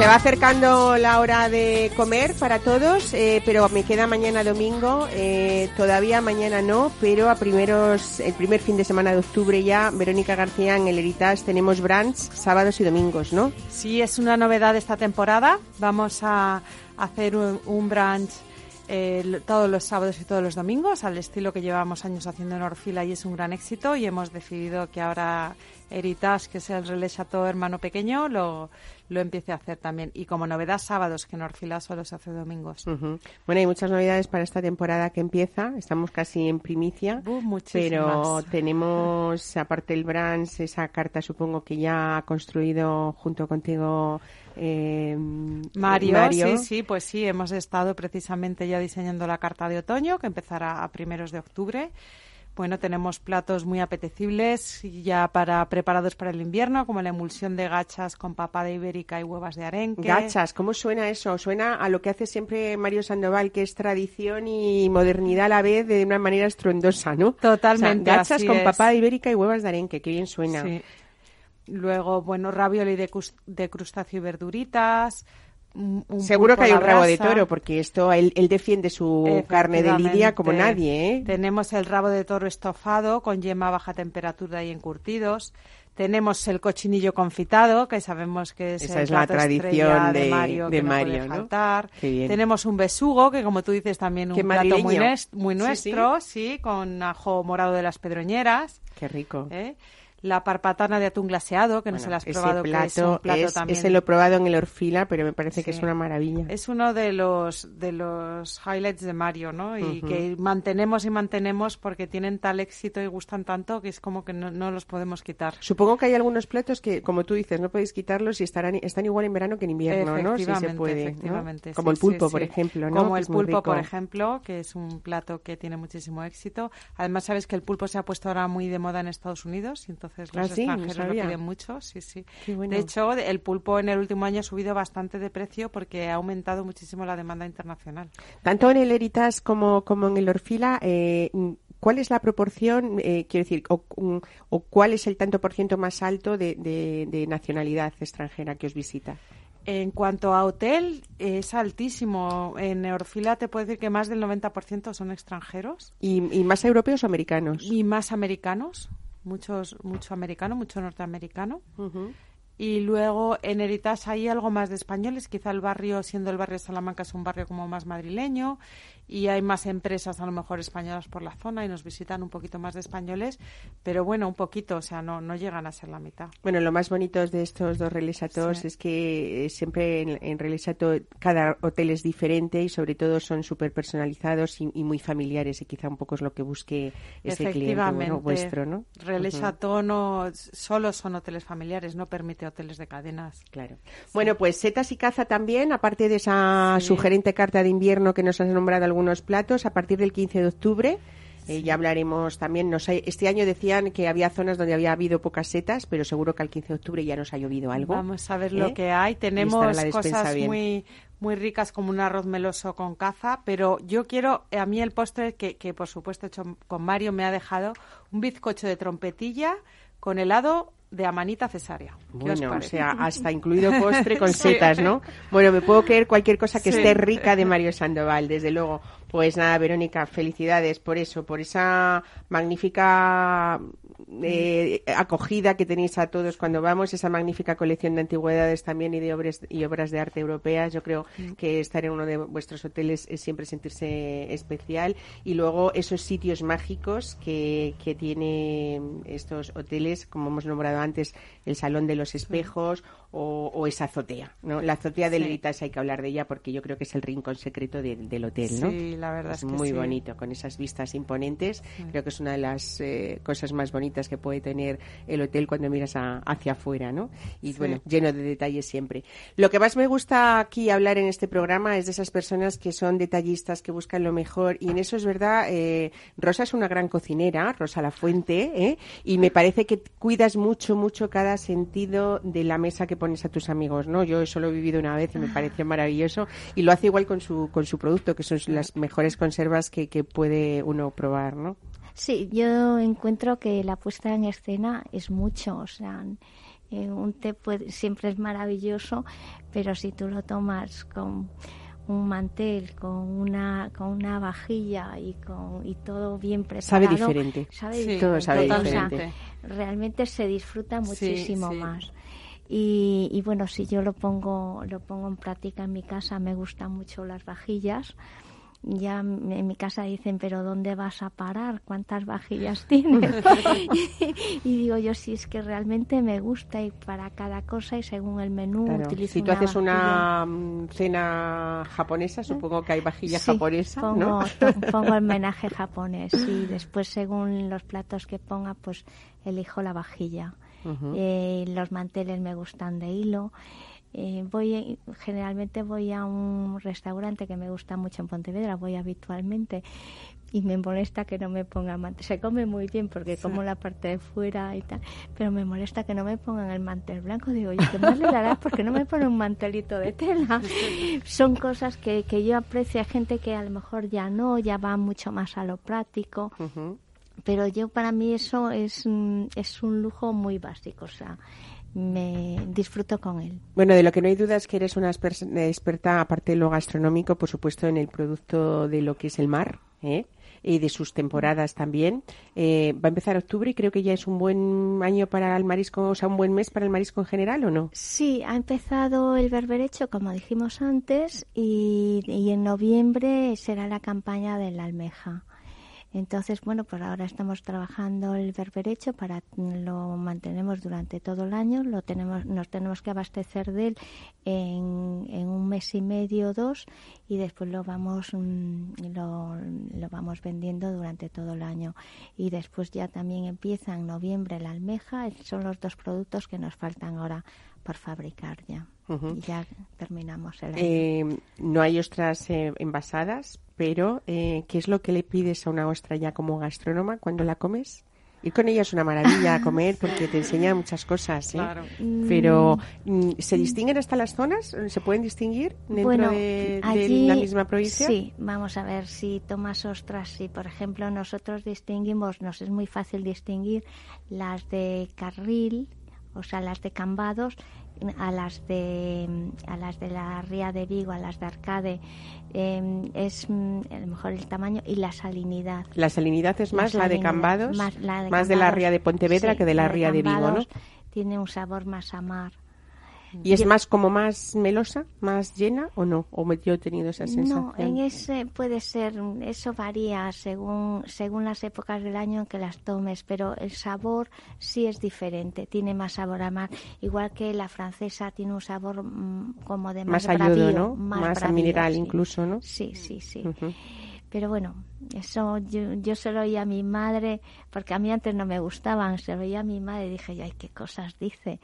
Se va acercando la hora de comer para todos, eh, pero me queda mañana domingo. eh, todavía mañana no, pero a primeros, el primer fin de semana de octubre ya, Verónica García en el Heritage tenemos brunch sábados y domingos, ¿no? Sí, es una novedad esta temporada. Vamos a hacer un, un brunch eh, todos los sábados y todos los domingos, al estilo que llevamos años haciendo en Orfila y es un gran éxito. Y hemos decidido que ahora Heritage, que es el Relais Chateau hermano pequeño, lo, lo empiece a hacer también. Y como novedad, sábados, que en solo se hace domingos. Bueno, hay muchas novedades para esta temporada que empieza. Estamos casi en primicia. Uh, Pero tenemos, aparte del brunch, esa carta supongo que ya ha construido junto contigo eh, Mario, sí, sí, pues sí, hemos estado precisamente ya diseñando la carta de otoño, que empezará a primeros de octubre. Bueno, tenemos platos muy apetecibles ya para preparados para el invierno, como la emulsión de gachas con papada ibérica y huevas de arenque. Gachas, ¿cómo suena eso? Suena a lo que hace siempre Mario Sandoval, que es tradición y modernidad a la vez de una manera estruendosa, ¿no? Totalmente, O sea, gachas así con es. papada ibérica y huevas de arenque, qué bien suena. Sí. Luego, bueno, ravioli de, de crustáceo y verduritas. Un- un Seguro que hay un rabo de toro, porque esto él, él defiende su carne de lidia como nadie, ¿eh? Tenemos el rabo de toro estofado con yema a baja temperatura y encurtidos. Tenemos el cochinillo confitado, que sabemos que es Esa el es la tradición de- Mario, de que no Mario, puede ¿no? faltar. Qué bien. Tenemos un besugo, que como tú dices también un Qué plato muy, Sí, nuestro, sí, con ajo morado de las pedroñeras. Qué rico. ¿eh? La parpatana de atún glaseado, que no Bueno, se la has probado, que es un plato plato es- también ese lo he probado en el Orfila, pero me parece que Sí. es una maravilla. es uno de los de los highlights de Mario, ¿no? Y Ujú. que mantenemos y mantenemos porque tienen tal éxito y gustan tanto que es como que no, no los podemos quitar. Supongo que hay algunos platos que, como tú dices, no podéis quitarlos y estarán, están igual en verano que en invierno, ¿no? Si se Efectivamente, puede. ¿no? efectivamente, Como sí, el pulpo, sí, por ejemplo, ¿no? Como Que el pulpo, por ejemplo, que es un plato que tiene muchísimo éxito. Además, sabes que el pulpo se ha puesto ahora muy de moda en Estados Unidos y entonces Ah, los sí, no extranjeros lo sabía. piden mucho. Sí, sí. Bueno. De hecho, el pulpo en el último año ha subido bastante de precio porque ha aumentado muchísimo la demanda internacional. Tanto en el Heritas como, como en el Orfila, eh, ¿cuál es la proporción, eh, quiero decir, o, mm, o cuál es el tanto por ciento más alto de, de- de nacionalidad extranjera que os visita? En cuanto a hotel, es altísimo. En Orfila te puedo decir que más del 90% son extranjeros ¿Y, y más europeos o americanos? y más americanos. Muchos, mucho americano, mucho norteamericano. Y luego en Heritage hay algo más de españoles. Quizá el barrio, siendo el barrio de Salamanca, es un barrio como más madrileño. Y hay más empresas, a lo mejor españolas por la zona, y nos visitan un poquito más de españoles. Pero bueno, un poquito, o sea, no, no llegan a ser la mitad. Bueno, lo más bonito de estos dos realizatos Sí. es que eh, siempre en, en realizato cada hotel es diferente y sobre todo son súper personalizados y, y muy familiares y quizá un poco es lo que busque ese cliente Efectivamente. bueno, vuestro, ¿no? Relais Ujú. Chateau no solo son hoteles familiares, no permite hoteles de cadenas. Claro. Bueno, pues setas y caza también, aparte de esa Sí. sugerente carta de invierno que nos has nombrado algunos platos, a partir del 15 de octubre. eh, ya hablaremos también, no sé, este año decían que había zonas donde había habido pocas setas, pero seguro que al 15 de octubre ya nos ha llovido algo. Vamos a ver ¿eh? lo que hay. Tenemos cosas bien. muy muy ricas como un arroz meloso con caza, pero yo quiero, a mí el postre que, que por supuesto he hecho con Mario me ha dejado un bizcocho de trompetilla con helado de amanita cesárea. ¿Qué os Bueno, o sea, hasta incluido postre con [LAUGHS] setas, ¿no? Bueno, me puedo creer cualquier cosa que Sí. esté rica de Mario Sandoval, desde luego. Pues nada, Verónica, felicidades por eso, por esa magnífica eh, acogida que tenéis a todos cuando vamos, esa magnífica colección de antigüedades también y de obras y obras de arte europeas. Yo creo que estar en uno de vuestros hoteles es siempre sentirse especial. Y luego esos sitios mágicos que, que tiene estos hoteles, como hemos nombrado antes, el Salón de los Espejos o, o esa azotea, ¿no? La azotea del Sí. Heritage hay que hablar de ella porque yo creo que es el rincón secreto de- del hotel, ¿no? Sí, la verdad es que muy sí. bonito, con esas vistas imponentes. Creo que es una de las eh, cosas más bonitas que puede tener el hotel cuando miras a- hacia afuera, ¿no? Y bueno, lleno de detalles siempre. Lo que más me gusta aquí hablar en este programa es de esas personas que son detallistas, que buscan lo mejor. Y en eso es verdad, eh, Rosa es una gran cocinera, Rosa La Fuente, ¿eh? y me parece que cuidas mucho, mucho cada sentido de la mesa que pones a tus amigos, ¿no? Yo eso lo he vivido una vez y me pareció maravilloso. Y lo hace igual con su, con su producto, que son las mejores conservas que, que puede uno probar, ¿no? Sí, yo encuentro que la puesta en escena es mucho, o sea, eh, un té puede- siempre es maravilloso, pero si tú lo tomas con un mantel, con una con una vajilla y con y todo bien Sabe preparado, diferente. sabe Sí, diferente. Todo sabe O sea, diferente. realmente se disfruta Sí, muchísimo sí. más. Y, y bueno, si yo lo pongo lo pongo en práctica en mi casa, me gustan mucho las vajillas. Ya en mi casa dicen, pero ¿dónde vas a parar? ¿Cuántas vajillas tienes? [LAUGHS] [LAUGHS] y digo yo, si es que realmente me gusta y para cada cosa y según el menú Claro. utilizo Si tú haces vajilla. una cena japonesa, supongo que hay vajilla Sí, japonesa, pongo, ¿no? to- [LAUGHS] pongo el menaje japonés y después según los platos que ponga, pues elijo la vajilla. Ujú. Eh, los manteles me gustan de hilo. Eh, voy generalmente voy a un restaurante que me gusta mucho en Pontevedra, voy habitualmente y me molesta que no me pongan mantel. Se come muy bien porque como la parte de fuera y tal, pero me molesta que no me pongan el mantel blanco. Digo, yo, ¿qué más le dará? porque no me pone un mantelito de tela? [LAUGHS] Son cosas que, que yo aprecio. Hay gente que a lo mejor ya no, ya va mucho más a lo práctico. Pero yo para mí eso es, mm, es un lujo muy básico, o sea, me disfruto con él. Bueno, de lo que no hay duda es que eres una experta, aparte de lo gastronómico, por supuesto, en el producto de lo que es el mar, ¿eh? y de sus temporadas también. Eh, va a empezar octubre y creo que ya es un buen año para el marisco, o sea, un buen mes para el marisco en general, ¿o no? Sí, ha empezado el berberecho, como dijimos antes, y, y en noviembre será la campaña de la almeja. Entonces, bueno, pues ahora estamos trabajando el berberecho para lo mantenemos durante todo el año, lo tenemos, nos tenemos que abastecer de él en, en un mes y medio o dos y después lo vamos mm, lo, lo vamos vendiendo durante todo el año y después ya también empieza en noviembre la almeja, son los dos productos que nos faltan ahora por fabricar ya. Y ya terminamos el año. Eh, no hay ostras eh, envasadas, pero eh, ¿qué es lo que le pides a una ostra ya como gastrónoma cuando la comes? Ir con ella es una maravilla a comer porque te enseña muchas cosas, ¿eh? Claro. Pero, mm, ¿se distinguen hasta las zonas? ¿Se pueden distinguir dentro Bueno, de, de allí la misma provincia? Sí, vamos a ver si tomas ostras, si por ejemplo nosotros distinguimos, nos es muy fácil distinguir las de carril, o sea, las de Cambados, a las de a las de la Ría de Vigo, a las de Arcade, eh, es mm, a lo mejor el tamaño y la salinidad. La salinidad es más la, de Cambados, más la de más de la ría de Pontevedra Sí, que de la, ría de Vigo, ¿no? Tiene un sabor más a mar. ¿Y es más como más melosa, más llena o no? ¿O yo he tenido esa sensación? No, en ese puede ser, eso varía según, según las épocas del año en que las tomes, pero el sabor sí es diferente, tiene más sabor a mar, igual que la francesa tiene un sabor mm, como de Más más, más, Más a bravío, mineral sí. incluso, ¿no? Sí, sí, sí. Pero bueno, eso yo, yo se lo oí a mi madre, porque a mí antes no me gustaban, se lo oía a mi madre y dije, ay, qué cosas dice.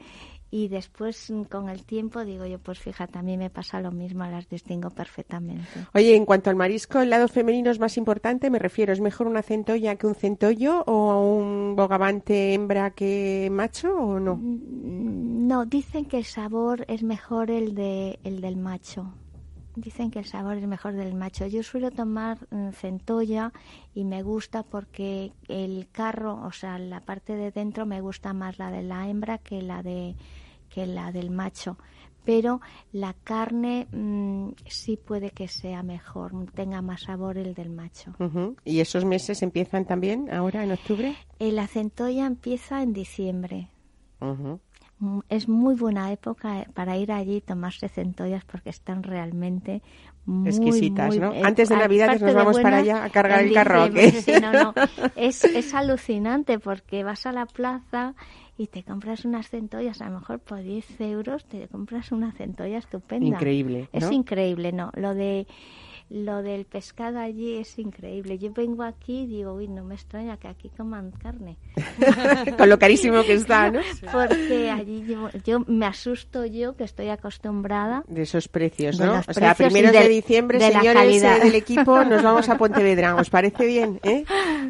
Y después, mm, con el tiempo, digo yo, pues fíjate, a mí me pasa lo mismo, las distingo perfectamente. Oye, en cuanto al marisco, el lado femenino es más importante, me refiero, ¿es mejor una centolla que un centollo o un bogavante hembra que macho o no? Mm, No, dicen que el sabor es mejor el de el del macho. Dicen que el sabor es mejor del macho. Yo suelo tomar mm, centolla y me gusta porque el carro, o sea, la parte de dentro me gusta más la de la hembra que la de que la del macho. Pero la carne mm, sí puede que sea mejor, tenga más sabor el del macho. ¿Y esos meses empiezan también ahora en octubre? Eh, La centolla empieza en diciembre. Es muy buena época eh, para ir allí y tomarse centollas porque están realmente muy, Exquisitas, muy- ¿no? eh, Antes de aparte nos vamos para allá a cargar el carro, sí, no, no. [LAUGHS] Es, es alucinante porque vas a la plaza y te compras unas centollas, a lo mejor por 10 euros te compras una centolla estupenda. Increíble, Es increíble, ¿no? Lo de lo del pescado allí es increíble. Yo vengo aquí y digo, uy, no me extraña que aquí coman carne. [LAUGHS] Con lo carísimo que está, ¿no? [LAUGHS] Porque allí yo, yo me asusto yo que estoy acostumbrada. De esos precios, ¿no? o sea, primeros de, diciembre, de señores eh, del equipo, nos vamos a [LAUGHS] Pontevedra. ¿Os parece bien? eh?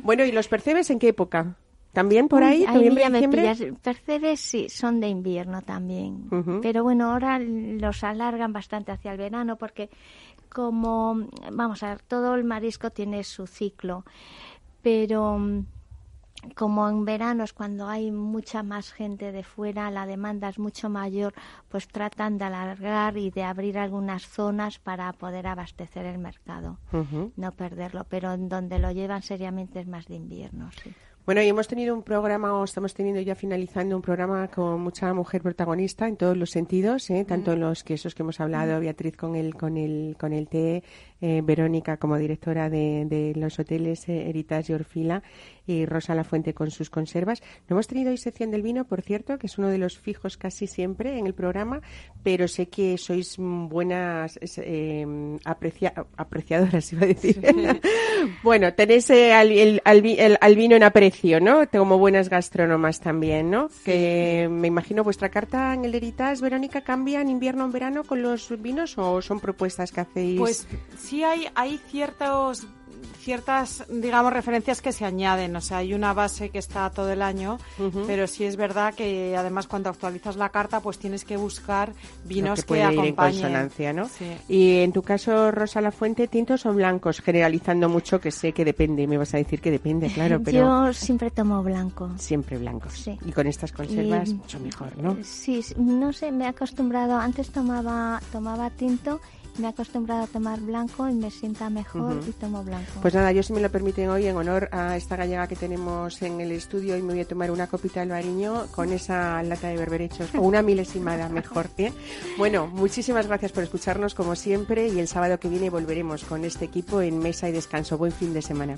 Bueno, ¿y los percebes en qué época? ¿También por ahí? Uy, ¿Noviembre, ya me pillas. Percebes sí, son de invierno también. Pero bueno, ahora los alargan bastante hacia el verano porque como, vamos a ver, todo el marisco tiene su ciclo. Pero mm, como en verano es cuando hay mucha más gente de fuera, la demanda es mucho mayor, pues tratan de alargar y de abrir algunas zonas para poder abastecer el mercado, no perderlo. Pero en donde lo llevan seriamente es más de invierno, sí. Bueno, y hemos tenido un programa, o estamos teniendo ya finalizando un programa con mucha mujer protagonista en todos los sentidos, ¿eh? tanto en los quesos que hemos hablado, Beatriz con el, con el, con el té, eh, Verónica como directora de, de los hoteles eh, Heritage y Orfila, y Rosa Lafuente con sus conservas. No hemos tenido hoy sección del vino, por cierto, que es uno de los fijos casi siempre en el programa, pero sé que sois buenas eh, aprecia- apreciadoras, [LAUGHS] iba a decir. bueno, tenéis eh, al, el- al vi- el- al vino en aprecio, ¿no? Como buenas gastrónomas también, ¿no? Que me imagino vuestra carta en el Heritage, Verónica, cambia en invierno o en verano con los vinos o son propuestas que hacéis? Pues sí hay, hay ciertos ciertas, digamos, referencias que se añaden. O sea, hay una base que está todo el año, pero sí es verdad que además cuando actualizas la carta, pues tienes que buscar vinos que que, ir en acompañen. consonancia, ¿no? Sí. Y en tu caso, Rosa Lafuente, ¿tintos o blancos? Generalizando mucho, que sé que depende, me vas a decir que depende, claro, pero Yo siempre tomo blanco. siempre blancos. Sí. Y con estas conservas, Y- mucho mejor, ¿no? Sí, sí, no sé, me he acostumbrado, antes tomaba tomaba tinto, me he acostumbrado a tomar blanco y me sienta mejor y tomo blanco. Pues nada, yo si me lo permiten hoy, en honor a esta gallega que tenemos en el estudio, y me voy a tomar una copita del bariño con esa lata de berberechos, o una milesimada mejor. ¿eh? Bueno, muchísimas gracias por escucharnos como siempre y el sábado que viene volveremos con este equipo en Mesa y Descanso. Buen fin de semana.